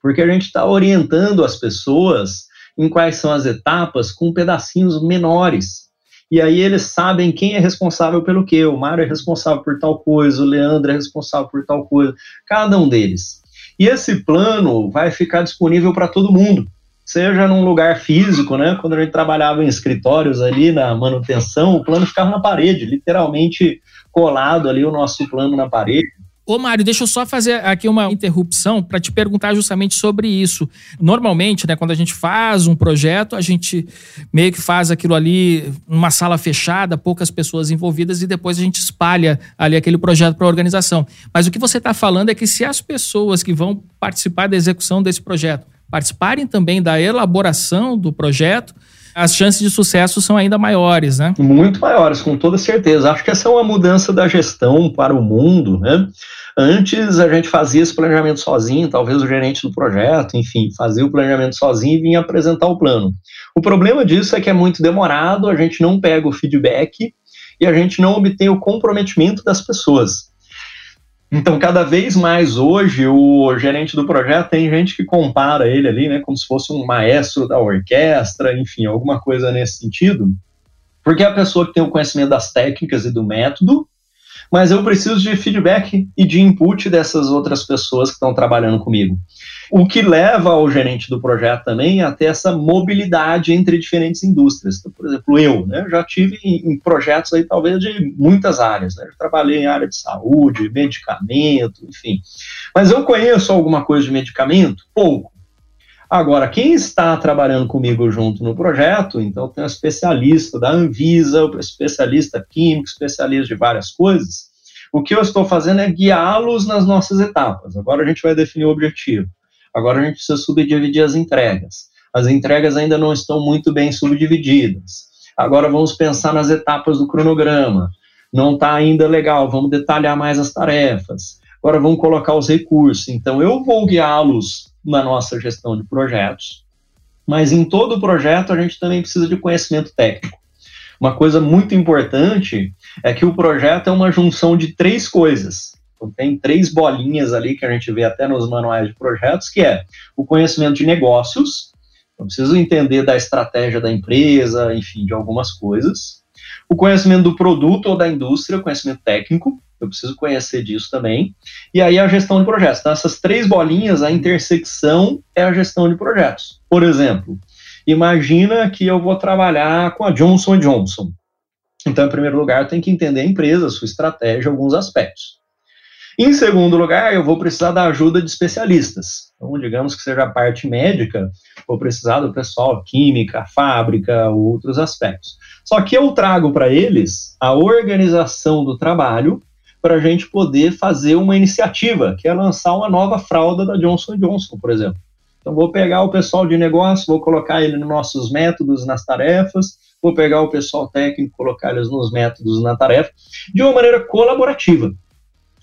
Porque a gente está orientando as pessoas em quais são as etapas com pedacinhos menores. E aí eles sabem quem é responsável pelo quê. O Mário é responsável por tal coisa, o Leandro é responsável por tal coisa, cada um deles. E esse plano vai ficar disponível para todo mundo, seja num lugar físico, né? Quando a gente trabalhava em escritórios ali na manutenção, o plano ficava na parede, literalmente colado ali o nosso plano na parede.
Ô, Mário, deixa eu só fazer aqui uma interrupção para te perguntar justamente sobre isso. Normalmente, né, quando a gente faz um projeto, a gente meio que faz aquilo ali numa sala fechada, poucas pessoas envolvidas, e depois a gente espalha ali aquele projeto para a organização. Mas o que você está falando é que se as pessoas que vão participar da execução desse projeto participarem também da elaboração do projeto, as chances de sucesso são ainda maiores, né?
Muito maiores, com toda certeza. Acho que essa é uma mudança da gestão para o mundo, né? Antes a gente fazia esse planejamento sozinho, talvez o gerente do projeto, enfim, fazia o planejamento sozinho e vinha apresentar o plano. O problema disso é que é muito demorado, a gente não pega o feedback e a gente não obtém o comprometimento das pessoas. Então, cada vez mais hoje, o gerente do projeto tem gente que compara ele ali, né, como se fosse um maestro da orquestra, enfim, alguma coisa nesse sentido, porque é a pessoa que tem o conhecimento das técnicas e do método, mas eu preciso de feedback e de input dessas outras pessoas que estão trabalhando comigo. O que leva ao gerente do projeto também a ter essa mobilidade entre diferentes indústrias. Então, por exemplo, eu né, já tive em, projetos aí talvez de muitas áreas. Né? Já trabalhei em área de saúde, medicamento, enfim. Mas eu conheço alguma coisa de medicamento? Pouco. Agora, quem está trabalhando comigo junto no projeto, então tem um especialista da Anvisa, um especialista químico, especialista de várias coisas. O que eu estou fazendo é guiá-los nas nossas etapas. Agora a gente vai definir o objetivo. Agora a gente precisa subdividir as entregas. As entregas ainda não estão muito bem subdivididas. Agora vamos pensar nas etapas do cronograma. Não está ainda legal, vamos detalhar mais as tarefas. Agora vamos colocar os recursos. Então eu vou guiá-los na nossa gestão de projetos, mas em todo projeto a gente também precisa de conhecimento técnico. Uma coisa muito importante é que o projeto é uma junção de três coisas. Então, tem três bolinhas ali que a gente vê até nos manuais de projetos, que é o conhecimento de negócios, eu preciso entender da estratégia da empresa, enfim, de algumas coisas. O conhecimento do produto ou da indústria, conhecimento técnico, eu preciso conhecer disso também. E aí a gestão de projetos. Então, essas três bolinhas, a intersecção é a gestão de projetos. Por exemplo, imagina que eu vou trabalhar com a Johnson Johnson. Então, em primeiro lugar, eu tenho que entender a empresa, a sua estratégia, alguns aspectos. Em segundo lugar, eu vou precisar da ajuda de especialistas. Então, digamos que seja a parte médica, vou precisar do pessoal química, fábrica, outros aspectos. Só que eu trago para eles a organização do trabalho para a gente poder fazer uma iniciativa, que é lançar uma nova fralda da Johnson Johnson, por exemplo. Então, vou pegar o pessoal de negócio, vou colocar ele nos nossos métodos, nas tarefas, vou pegar o pessoal técnico, colocar eles nos métodos, na tarefa, de uma maneira colaborativa.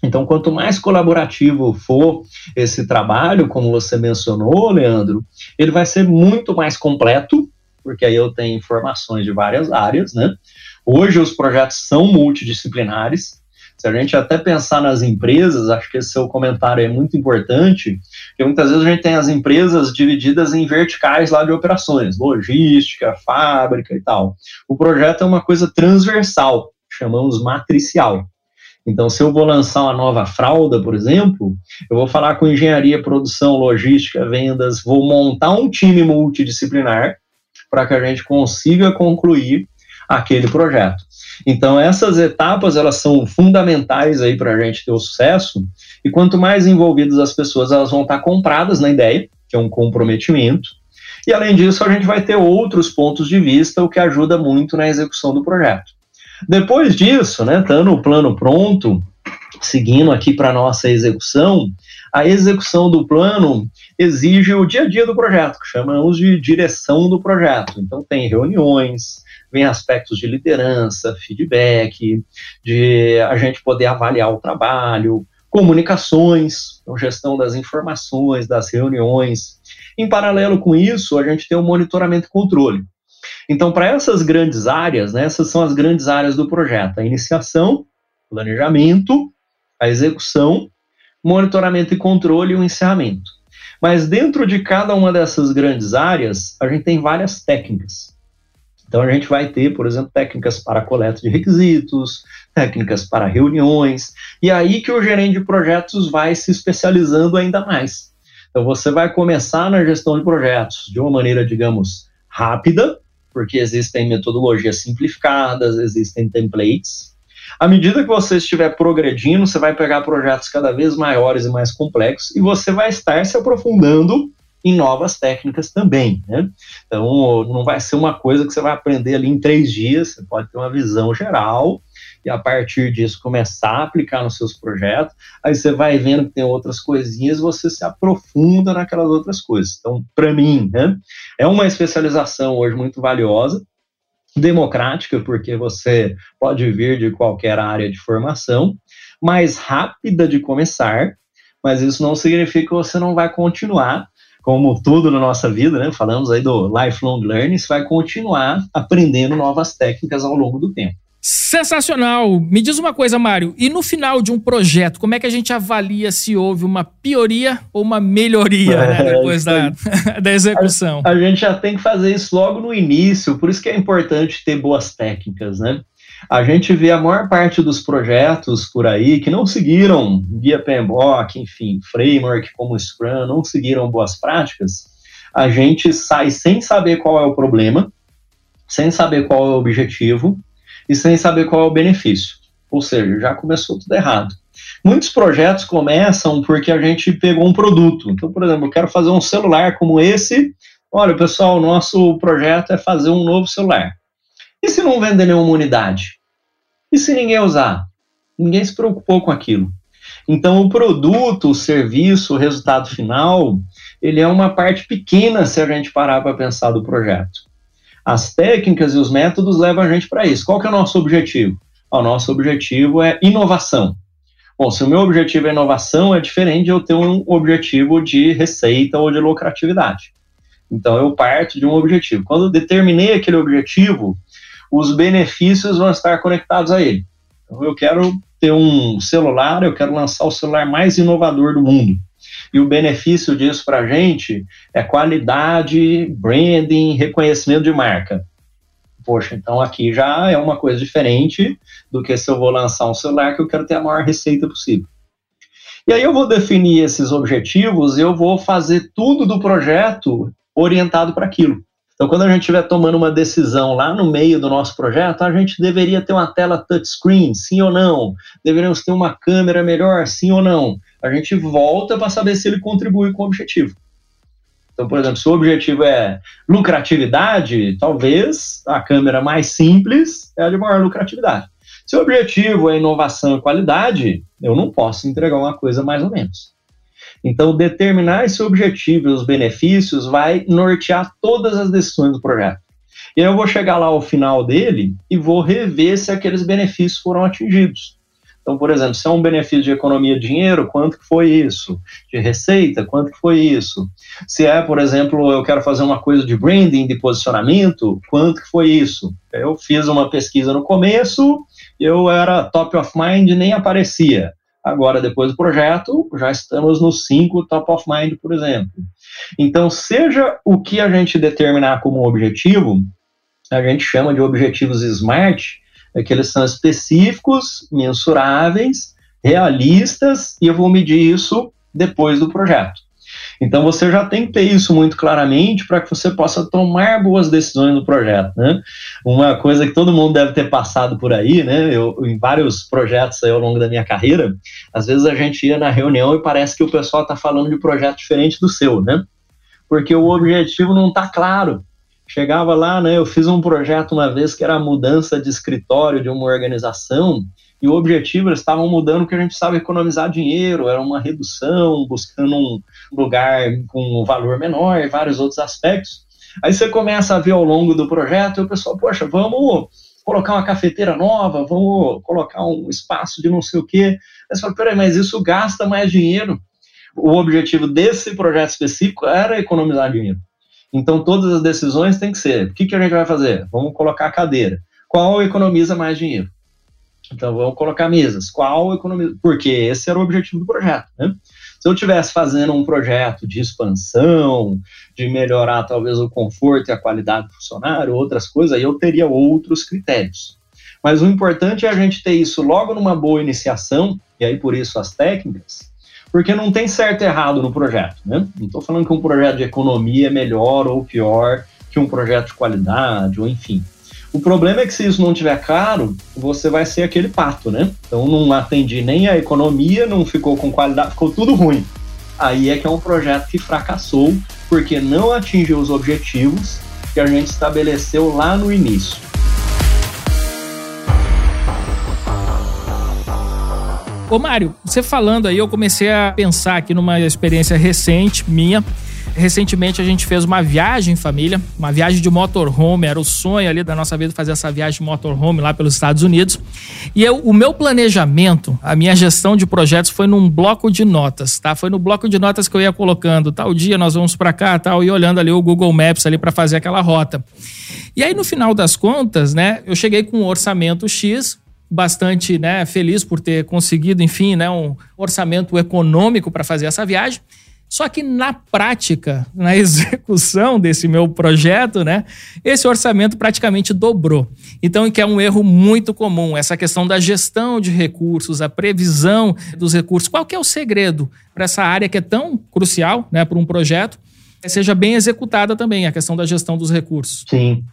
Então, quanto mais colaborativo for esse trabalho, como você mencionou, Leandro, ele vai ser muito mais completo, porque aí eu tenho informações de várias áreas, né? Hoje os projetos são multidisciplinares, se a gente até pensar nas empresas, acho que esse seu comentário é muito importante, porque muitas vezes a gente tem as empresas divididas em verticais lá de operações, logística, fábrica e tal. O projeto é uma coisa transversal, chamamos matricial. Então, se eu vou lançar uma nova fralda, por exemplo, eu vou falar com engenharia, produção, logística, vendas, vou montar um time multidisciplinar para que a gente consiga concluir aquele projeto. Então, essas etapas, elas são fundamentais aí para a gente ter o sucesso, e quanto mais envolvidas as pessoas, elas vão estar compradas na ideia, que é um comprometimento, e além disso, a gente vai ter outros pontos de vista, o que ajuda muito na execução do projeto. Depois disso, né, estando o plano pronto, seguindo aqui para nossa execução, A execução do plano exige o dia a dia do projeto, que chamamos de direção do projeto. Então, tem reuniões, vem aspectos de liderança, feedback, de a gente poder avaliar o trabalho, comunicações, então, gestão das informações, das reuniões. Em paralelo com isso, a gente tem o monitoramento e controle. Então, para essas grandes áreas, né, essas são as grandes áreas do projeto: a iniciação, planejamento, a execução monitoramento e controle e o encerramento. Mas dentro de cada uma dessas grandes áreas, a gente tem várias técnicas. Então a gente vai ter, por exemplo, técnicas para coleta de requisitos, técnicas para reuniões, e aí que o gerente de projetos vai se especializando ainda mais. Então você vai começar na gestão de projetos de uma maneira, digamos, rápida, porque existem metodologias simplificadas, existem templates, à medida que você estiver progredindo, você vai pegar projetos cada vez maiores e mais complexos e você vai estar se aprofundando em novas técnicas também. Né? Então, não vai ser uma coisa que você vai aprender ali em três dias, você pode ter uma visão geral e a partir disso começar a aplicar nos seus projetos. Aí você vai vendo que tem outras coisinhas, você se aprofunda naquelas outras coisas. Então, para mim, né, é uma especialização hoje muito valiosa democrática, porque você pode vir de qualquer área de formação, mais rápida de começar, mas isso não significa que você não vai continuar, como tudo na nossa vida, né? Falamos aí do lifelong learning, você vai continuar aprendendo novas técnicas ao longo do tempo.
Sensacional! Me diz uma coisa, Mário, e no final de um projeto, como é que a gente avalia se houve uma pioria ou uma melhoria né, é, depois da, da execução?
A, a, gente já tem que fazer isso logo no início, por isso que é importante ter boas técnicas, né? A gente vê a maior parte dos projetos por aí que não seguiram guia PMBOK, enfim, framework como Scrum, não seguiram boas práticas, a gente sai sem saber qual é o problema, sem saber qual é o objetivo, e sem saber qual é o benefício. Ou seja, já começou tudo errado. Muitos projetos começam porque a gente pegou um produto. Então, por exemplo, eu quero fazer um celular como esse. Olha, pessoal, nosso projeto é fazer um novo celular. E se não vender nenhuma unidade? E se ninguém usar? Ninguém se preocupou com aquilo. Então, o produto, o serviço, o resultado final, ele é uma parte pequena se a gente parar para pensar do projeto. As técnicas e os métodos levam a gente para isso. Qual que é o nosso objetivo? O nosso objetivo é inovação. Bom, se o meu objetivo é inovação, é diferente de eu ter um objetivo de receita ou de lucratividade. Então, eu parto de um objetivo. Quando eu determinei aquele objetivo, os benefícios vão estar conectados a ele. Então, eu quero ter um celular, eu quero lançar o celular mais inovador do mundo. E o benefício disso para a gente é qualidade, branding, reconhecimento de marca. Poxa, então aqui já é uma coisa diferente do que se eu vou lançar um celular que eu quero ter a maior receita possível. E aí eu vou definir esses objetivos eu vou fazer tudo do projeto orientado para aquilo. Então, quando a gente estiver tomando uma decisão lá no meio do nosso projeto, a gente deveria ter uma tela touchscreen, sim ou não? Deveríamos ter uma câmera melhor, sim ou não? A gente volta para saber se ele contribui com o objetivo. Então, por exemplo, se o objetivo é lucratividade, talvez a câmera mais simples é a de maior lucratividade. Se o objetivo é inovação e qualidade, eu não posso entregar uma coisa mais ou menos. Então, determinar esse objetivo e os benefícios vai nortear todas as decisões do projeto. E aí eu vou chegar lá ao final dele e vou rever se aqueles benefícios foram atingidos. Então, por exemplo, se é um benefício de economia de dinheiro, quanto que foi isso? De receita, quanto que foi isso? Se é, por exemplo, eu quero fazer uma coisa de branding, de posicionamento, quanto que foi isso? Eu fiz uma pesquisa no começo, eu era top of mind, nem aparecia. Agora, depois do projeto, já estamos no 5 top of mind, por exemplo. Então, seja o que a gente determinar como objetivo, a gente chama de objetivos SMART, é que eles são específicos, mensuráveis, realistas, e eu vou medir isso depois do projeto. Então você já tem que ter isso muito claramente para que você possa tomar boas decisões no projeto, né? Uma coisa que todo mundo deve ter passado por aí, né? Eu em vários projetos aí ao longo da minha carreira, às vezes a gente ia na reunião e parece que o pessoal está falando de projeto diferente do seu, né? Porque o objetivo não está claro. Chegava lá, né? Eu fiz um projeto uma vez que era a mudança de escritório de uma organização e o objetivo, eles estavam mudando porque a gente precisava economizar dinheiro, era uma redução, buscando um lugar com valor menor e vários outros aspectos. Aí você começa a ver ao longo do projeto e o pessoal, poxa, vamos colocar uma cafeteira nova, vamos colocar um espaço de não sei o quê. Aí você fala, peraí, mas isso gasta mais dinheiro. O objetivo desse projeto específico era economizar dinheiro. Então, todas as decisões têm que ser: o que, que a gente vai fazer? Vamos colocar a cadeira. Qual economiza mais dinheiro? Então, vamos colocar mesas. Qual economiza? Porque esse era o objetivo do projeto. Né? Se eu estivesse fazendo um projeto de expansão, de melhorar talvez o conforto e a qualidade do funcionário, outras coisas, aí eu teria outros critérios. Mas o importante é a gente ter isso logo numa boa iniciação, e aí por isso as técnicas, porque não tem certo e errado no projeto. Né? Não estou falando que um projeto de economia é melhor ou pior que um projeto de qualidade, ou enfim. O problema é que se isso não tiver claro, você vai ser aquele pato, né? Então não atendi nem a economia, não ficou com qualidade, ficou tudo ruim. Aí é que é um projeto que fracassou porque não atingiu os objetivos que a gente estabeleceu lá no início.
Ô Mário, você falando aí, eu comecei a pensar aqui numa experiência recente minha. Recentemente a gente fez uma viagem em família, uma viagem de motorhome, era o sonho ali da nossa vida fazer essa viagem de motorhome lá pelos Estados Unidos. E eu, o meu planejamento, a minha gestão de projetos foi num bloco de notas, tá? Foi no bloco de notas que eu ia colocando, tal dia nós vamos para cá, tal, e olhando ali o Google Maps ali para fazer aquela rota. E aí no final das contas, né, eu cheguei com um orçamento X, bastante, né, feliz por ter conseguido, enfim, né, um orçamento econômico para fazer essa viagem. Só que na prática, na execução desse meu projeto, né, esse orçamento praticamente dobrou. Então, que é um erro muito comum, essa questão da gestão de recursos, a previsão dos recursos. Qual que é o segredo para essa área que é tão crucial, né, para um projeto? Seja bem executada também, a questão da gestão dos recursos.
Sim.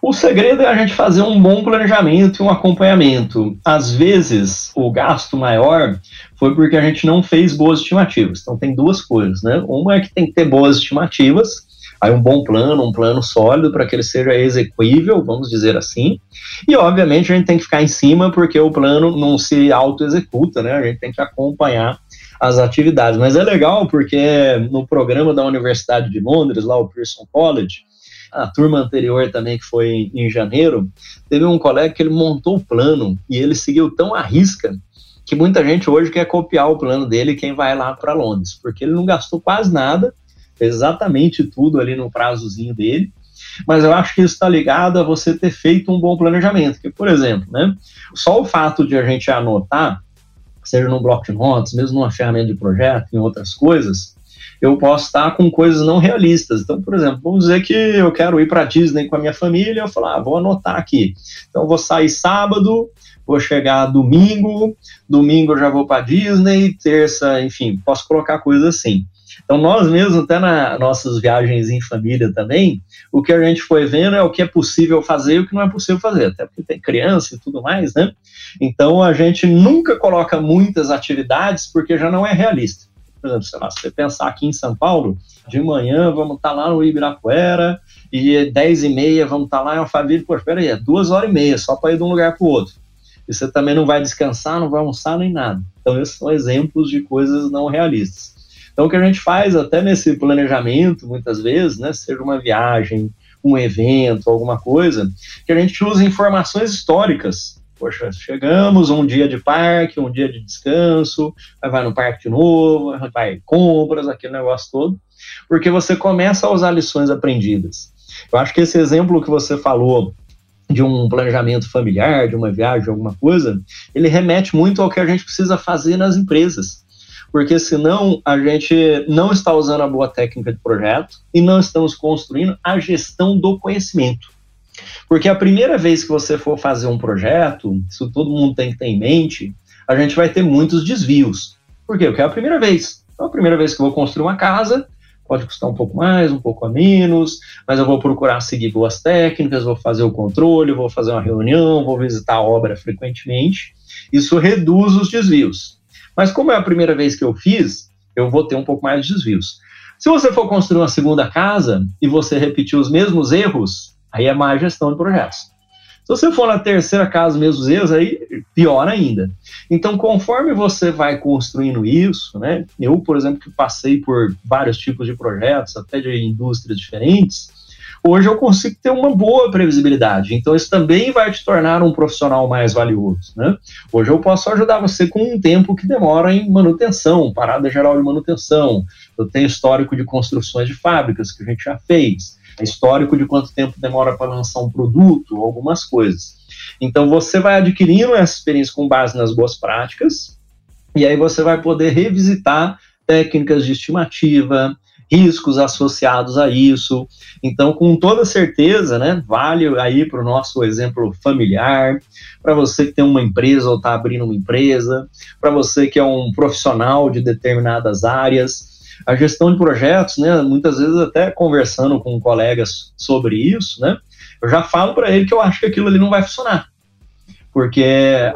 O segredo é a gente fazer um bom planejamento e um acompanhamento. Às vezes, o gasto maior foi porque a gente não fez boas estimativas. Então, tem duas coisas, né? Uma é que tem que ter boas estimativas, aí um bom plano, um plano sólido para que ele seja execuível, vamos dizer assim. E, obviamente, a gente tem que ficar em cima porque o plano não se auto-executa, né? A gente tem que acompanhar as atividades. Mas é legal porque no programa da Universidade de Londres, lá o Pearson College, a turma anterior também, que foi em janeiro, teve um colega que ele montou o plano e ele seguiu tão à risca que muita gente hoje quer copiar o plano dele quem vai lá para Londres, porque ele não gastou quase nada, fez exatamente tudo ali no prazozinho dele, mas eu acho que isso está ligado a você ter feito um bom planejamento, que, por exemplo, né, só o fato de a gente anotar seja num bloco de notas, mesmo numa ferramenta de projeto, em outras coisas, eu posso estar com coisas não realistas. Então, por exemplo, vamos dizer que eu quero ir para Disney com a minha família, eu falo, ah, vou anotar aqui. Então, vou sair sábado, vou chegar domingo, domingo eu já vou para Disney, terça, enfim, posso colocar coisas assim. Então, nós mesmos, até nas nossas viagens em família também, o que a gente foi vendo é o que é possível fazer e o que não é possível fazer, até porque tem criança e tudo mais, né? Então, a gente nunca coloca muitas atividades porque já não é realista. Por exemplo, sei lá, se você pensar aqui em São Paulo, de manhã vamos estar tá lá no Ibirapuera e 10 e meia vamos estar tá lá em Alphaville, pô, espera aí, é duas horas e meia só para ir de um lugar para o outro. E você também não vai descansar, não vai almoçar nem nada. Então, esses são exemplos de coisas não realistas. Então, o que a gente faz até nesse planejamento, muitas vezes, né, seja uma viagem, um evento, alguma coisa, que a gente usa informações históricas. Poxa, chegamos um dia de parque, um dia de descanso, vai no parque de novo, vai compras, aquele negócio todo, porque você começa a usar lições aprendidas. Eu acho que esse exemplo que você falou de um planejamento familiar, de uma viagem, alguma coisa, ele remete muito ao que a gente precisa fazer nas empresas porque senão a gente não está usando a boa técnica de projeto e não estamos construindo a gestão do conhecimento. Porque a primeira vez que você for fazer um projeto, isso todo mundo tem que ter em mente, a gente vai ter muitos desvios. Por quê? Porque é a primeira vez. Então, a primeira vez que eu vou construir uma casa, pode custar um pouco mais, um pouco a menos, mas eu vou procurar seguir boas técnicas, vou fazer o controle, vou fazer uma reunião, vou visitar a obra frequentemente. Isso reduz os desvios. Mas como é a primeira vez que eu fiz, eu vou ter um pouco mais de desvios. Se você for construir uma segunda casa e você repetir os mesmos erros, aí é má gestão de projetos. você for na terceira casa, mesmos erros, aí pior ainda. Então, conforme você vai construindo isso, né? Eu, por exemplo, que passei por vários tipos de projetos, até de indústrias diferentes, hoje eu consigo ter uma boa previsibilidade. Então, isso também vai te tornar um profissional mais valioso. Né? Hoje eu posso ajudar você com um tempo que demora em manutenção, parada geral de manutenção. Eu tenho histórico de construções de fábricas que a gente já fez, histórico de quanto tempo demora para lançar um produto, algumas coisas. Então, você vai adquirindo essa experiência com base nas boas práticas, e aí você vai poder revisitar técnicas de estimativa, riscos associados a isso. Então, com toda certeza, né, vale aí para o nosso exemplo familiar, para você que tem uma empresa ou está abrindo uma empresa, para você que é um profissional de determinadas áreas. A gestão de projetos, né, muitas vezes até conversando com colegas sobre isso, né, eu já falo para ele que eu acho que aquilo ali não vai funcionar porque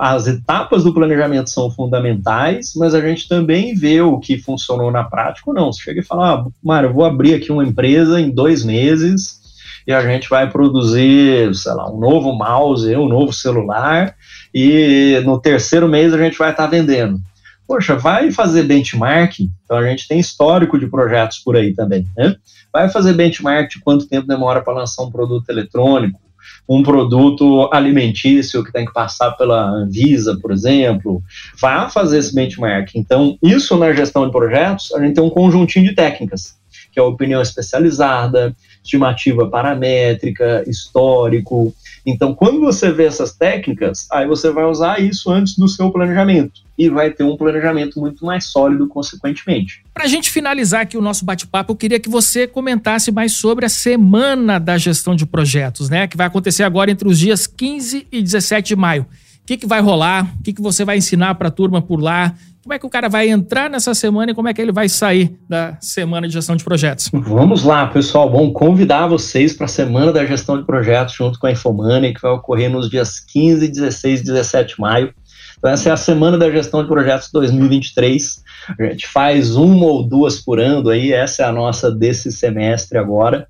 as etapas do planejamento são fundamentais, mas a gente também vê o que funcionou na prática ou não. Você chega e fala, ah, Mário, eu vou abrir aqui uma empresa em dois meses e a gente vai produzir, sei lá, um novo mouse, um novo celular e no terceiro mês a gente vai estar tá vendendo. Poxa, vai fazer benchmark, então a gente tem histórico de projetos por aí também, né? Vai fazer benchmark de quanto tempo demora para lançar um produto eletrônico, um produto alimentício que tem que passar pela Anvisa, por exemplo, vá fazer esse benchmark. Então, isso na gestão de projetos, a gente tem um conjuntinho de técnicas, que é a opinião especializada, estimativa paramétrica, histórico, então, quando você vê essas técnicas, aí você vai usar isso antes do seu planejamento e vai ter um planejamento muito mais sólido, consequentemente.
Para a gente finalizar aqui o nosso bate-papo, eu queria que você comentasse mais sobre a Semana da Gestão de Projetos, né? Que vai acontecer agora entre os dias 15 e 17 de maio. O que, que vai rolar? O que, que você vai ensinar para a turma por lá? Como é que o cara vai entrar nessa semana e como é que ele vai sair da semana de gestão de projetos?
Vamos lá, pessoal. Bom, convidar vocês para a semana da gestão de projetos junto com a Infomoney, que vai ocorrer nos dias 15, 16 e 17 de maio. Então, essa é a semana da gestão de projetos 2023. A gente faz uma ou duas por ano aí, essa é a nossa desse semestre agora.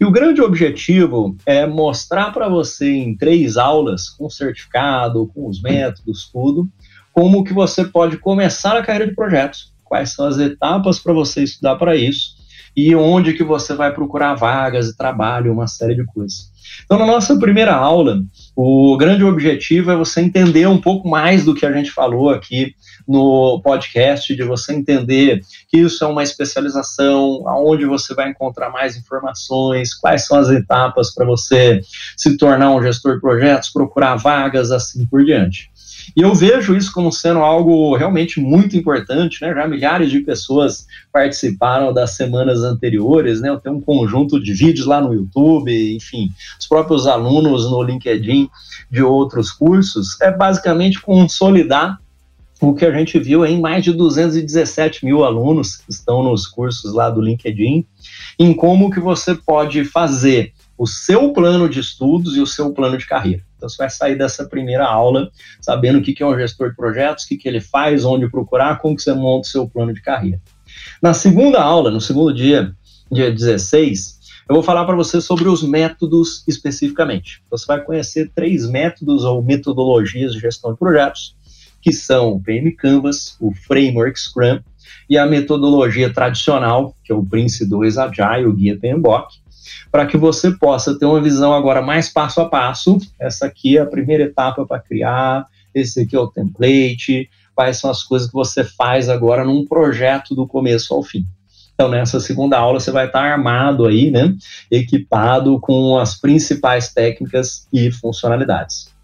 E o grande objetivo é mostrar para você em três aulas, com certificado, com os métodos, tudo, como que você pode começar a carreira de projetos, quais são as etapas para você estudar para isso e onde que você vai procurar vagas de trabalho, uma série de coisas. Então, na nossa primeira aula, o grande objetivo é você entender um pouco mais do que a gente falou aqui no podcast, de você entender que isso é uma especialização, aonde você vai encontrar mais informações, quais são as etapas para você se tornar um gestor de projetos, procurar vagas, assim por diante. E eu vejo isso como sendo algo realmente muito importante, né? Já milhares de pessoas participaram das semanas anteriores, né? Eu tenho um conjunto de vídeos lá no YouTube, enfim, os próprios alunos no LinkedIn de outros cursos, é basicamente consolidar o que a gente viu em mais de 217 mil alunos que estão nos cursos lá do LinkedIn, em como que você pode fazer o seu plano de estudos e o seu plano de carreira. Então, você vai sair dessa primeira aula sabendo o que é um gestor de projetos, o que ele faz, onde procurar, como que você monta o seu plano de carreira. Na segunda aula, no segundo dia, dia 16, eu vou falar para você sobre os métodos especificamente. Você vai conhecer três métodos ou metodologias de gestão de projetos, que são o PM Canvas, o Framework Scrum e a metodologia tradicional, que é o Prince 2 Agile, o Guia PMBOK, para que você possa ter uma visão agora mais passo a passo. Essa aqui é a primeira etapa para criar, esse aqui é o template, quais são as coisas que você faz agora num projeto do começo ao fim. Então, nessa segunda aula, você vai estar armado aí, né? Equipado com as principais técnicas e funcionalidades.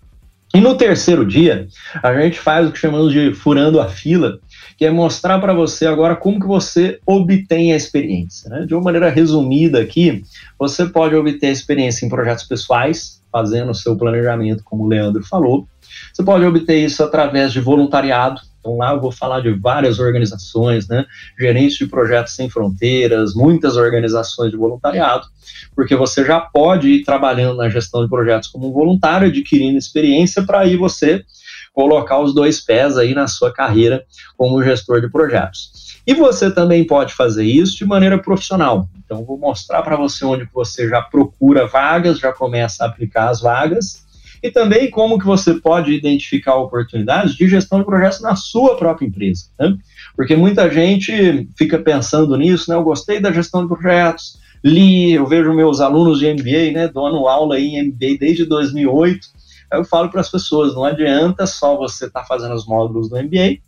E no terceiro dia, a gente faz o que chamamos de furando a fila, que é mostrar para você agora como que você obtém a experiência. Né? De uma maneira resumida aqui, você pode obter a experiência em projetos pessoais, fazendo o seu planejamento, como o Leandro falou. Você pode obter isso através de voluntariado. Então lá eu vou falar de várias organizações, né? Gerentes de projetos sem fronteiras, muitas organizações de voluntariado, porque você já pode ir trabalhando na gestão de projetos como voluntário, adquirindo experiência para aí você colocar os dois pés aí na sua carreira como gestor de projetos. E você também pode fazer isso de maneira profissional. Então, vou mostrar para você onde você já procura vagas, já começa a aplicar as vagas, e também como que você pode identificar oportunidades de gestão de projetos na sua própria empresa. Né? Porque muita gente fica pensando nisso, né? Eu gostei da gestão de projetos, li, eu vejo meus alunos de MBA, né, dando aula em MBA desde 2008, aí eu falo para as pessoas, não adianta só você estar tá fazendo os módulos do MBA,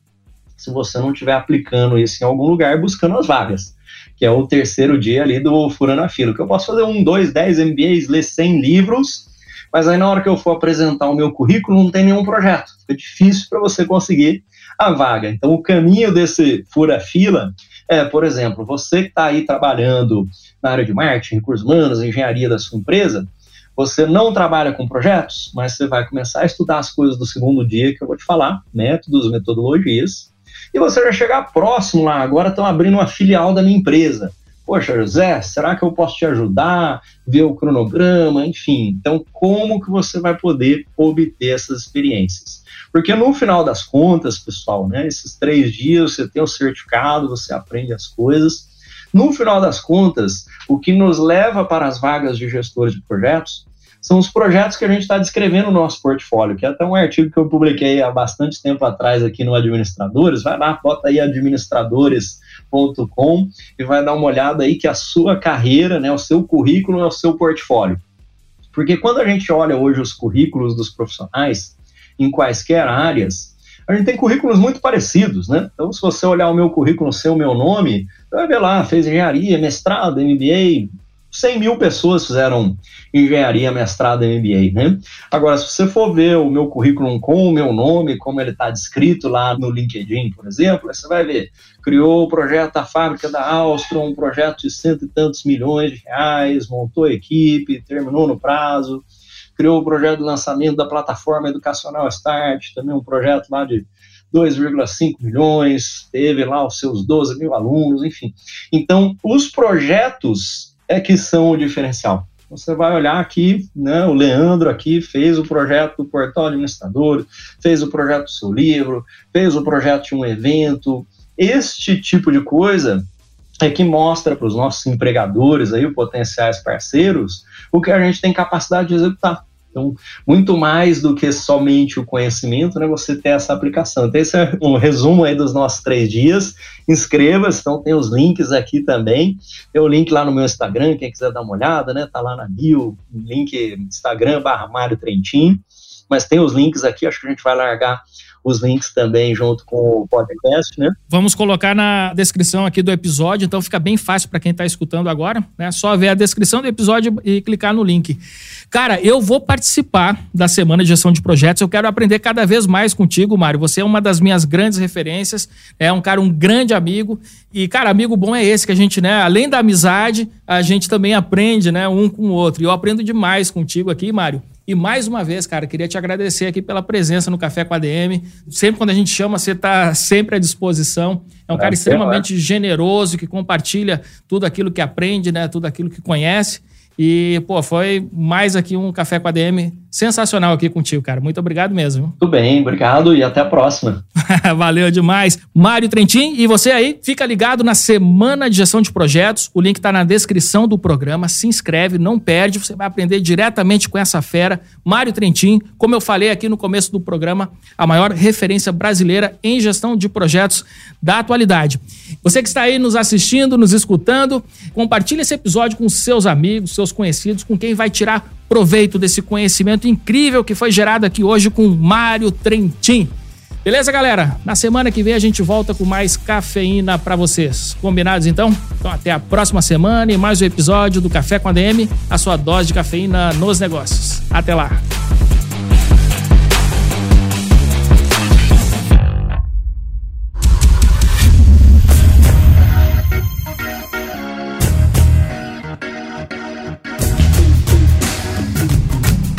se você não estiver aplicando isso em algum lugar, buscando as vagas, que é o terceiro dia ali do Furando a Fila, que eu posso fazer um, dois, dez MBAs, ler 100 livros, mas aí na hora que eu for apresentar o meu currículo, não tem nenhum projeto, fica difícil para você conseguir a vaga. Então, o caminho desse fura-fila é, por exemplo, você que está aí trabalhando na área de marketing, recursos humanos, engenharia da sua empresa, você não trabalha com projetos, mas você vai começar a estudar as coisas do segundo dia que eu vou te falar, métodos, metodologias, e você vai chegar próximo lá. Agora estão abrindo uma filial da minha empresa. Poxa, José, será que eu posso te ajudar? Ver o cronograma, enfim. Então, como que você vai poder obter essas experiências? Porque no final das contas, pessoal, né, esses três dias você tem o certificado, você aprende as coisas. No final das contas, o que nos leva para as vagas de gestores de projetos são os projetos que a gente está descrevendo no nosso portfólio, que é até um artigo que eu publiquei há bastante tempo atrás aqui no Administradores. Vai lá, bota aí administradores.com e vai dar uma olhada aí que a sua carreira, né, o seu currículo é o seu portfólio. Porque quando a gente olha hoje os currículos dos profissionais, em quaisquer áreas, a gente tem currículos muito parecidos, né? Então, se você olhar o meu currículo, seu meu nome, vai ver lá, fez engenharia, mestrado, MBA, 100 mil pessoas fizeram engenharia, mestrado MBA, né? Agora, se você for ver o meu currículo com o meu nome, como ele está descrito lá no LinkedIn, por exemplo, você vai ver, criou o projeto da fábrica da Áustria, um projeto de cento e tantos milhões de reais, montou equipe, terminou no prazo, criou o projeto de lançamento da plataforma educacional Start, também um projeto lá de 2,5 milhões, teve lá os seus 12 mil alunos, enfim. Então, os projetos é que são o diferencial. Você vai olhar aqui, né, o Leandro aqui fez o projeto do portal administrador, fez o projeto do seu livro, fez o projeto de um evento. Este tipo de coisa é que mostra para os nossos empregadores aí, potenciais parceiros, o que a gente tem capacidade de executar. Então, muito mais do que somente o conhecimento, né, você ter essa aplicação. Então, esse é um resumo aí dos nossos três dias. Inscreva-se, então tem os links aqui também. Tem o link lá no meu Instagram, quem quiser dar uma olhada, né, tá lá na bio, link Instagram barra Mário Trentin. Mas tem os links aqui, acho que a gente vai largar os links também junto com o podcast, né?
Vamos colocar na descrição aqui do episódio, então fica bem fácil para quem está escutando agora, né? Só ver a descrição do episódio e clicar no link. Cara, eu vou participar da semana de gestão de projetos. Eu quero aprender cada vez mais contigo, Mário. Você é uma das minhas grandes referências, é um cara, um grande amigo. E, cara, amigo bom é esse que a gente, né? Além da amizade, a gente também aprende, né? Um com o outro. E eu aprendo demais contigo aqui, Mário. E mais uma vez, cara, queria te agradecer aqui pela presença no Café com a DM. Sempre quando a gente chama, você está sempre à disposição. É um cara extremamente generoso, que compartilha tudo aquilo que aprende, né? Tudo aquilo que conhece. E, pô, foi mais aqui um Café com a DM sensacional aqui contigo, cara. Muito obrigado mesmo.
Tudo bem, obrigado e até a próxima.
Valeu demais. Mário Trentin, e você aí, fica ligado na Semana de Gestão de Projetos. O link está na descrição do programa. Se inscreve, não perde. Você vai aprender diretamente com essa fera. Mário Trentin, como eu falei aqui no começo do programa, a maior referência brasileira em gestão de projetos da atualidade. Você que está aí nos assistindo, nos escutando, compartilhe esse episódio com seus amigos, seus conhecidos, com quem vai tirar proveito desse conhecimento incrível que foi gerado aqui hoje com Mário Trentin. Beleza, galera? Na semana que vem a gente volta com mais cafeína para vocês. Combinados então? Então até a próxima semana e mais um episódio do Café com a DM, a sua dose de cafeína nos negócios. Até lá.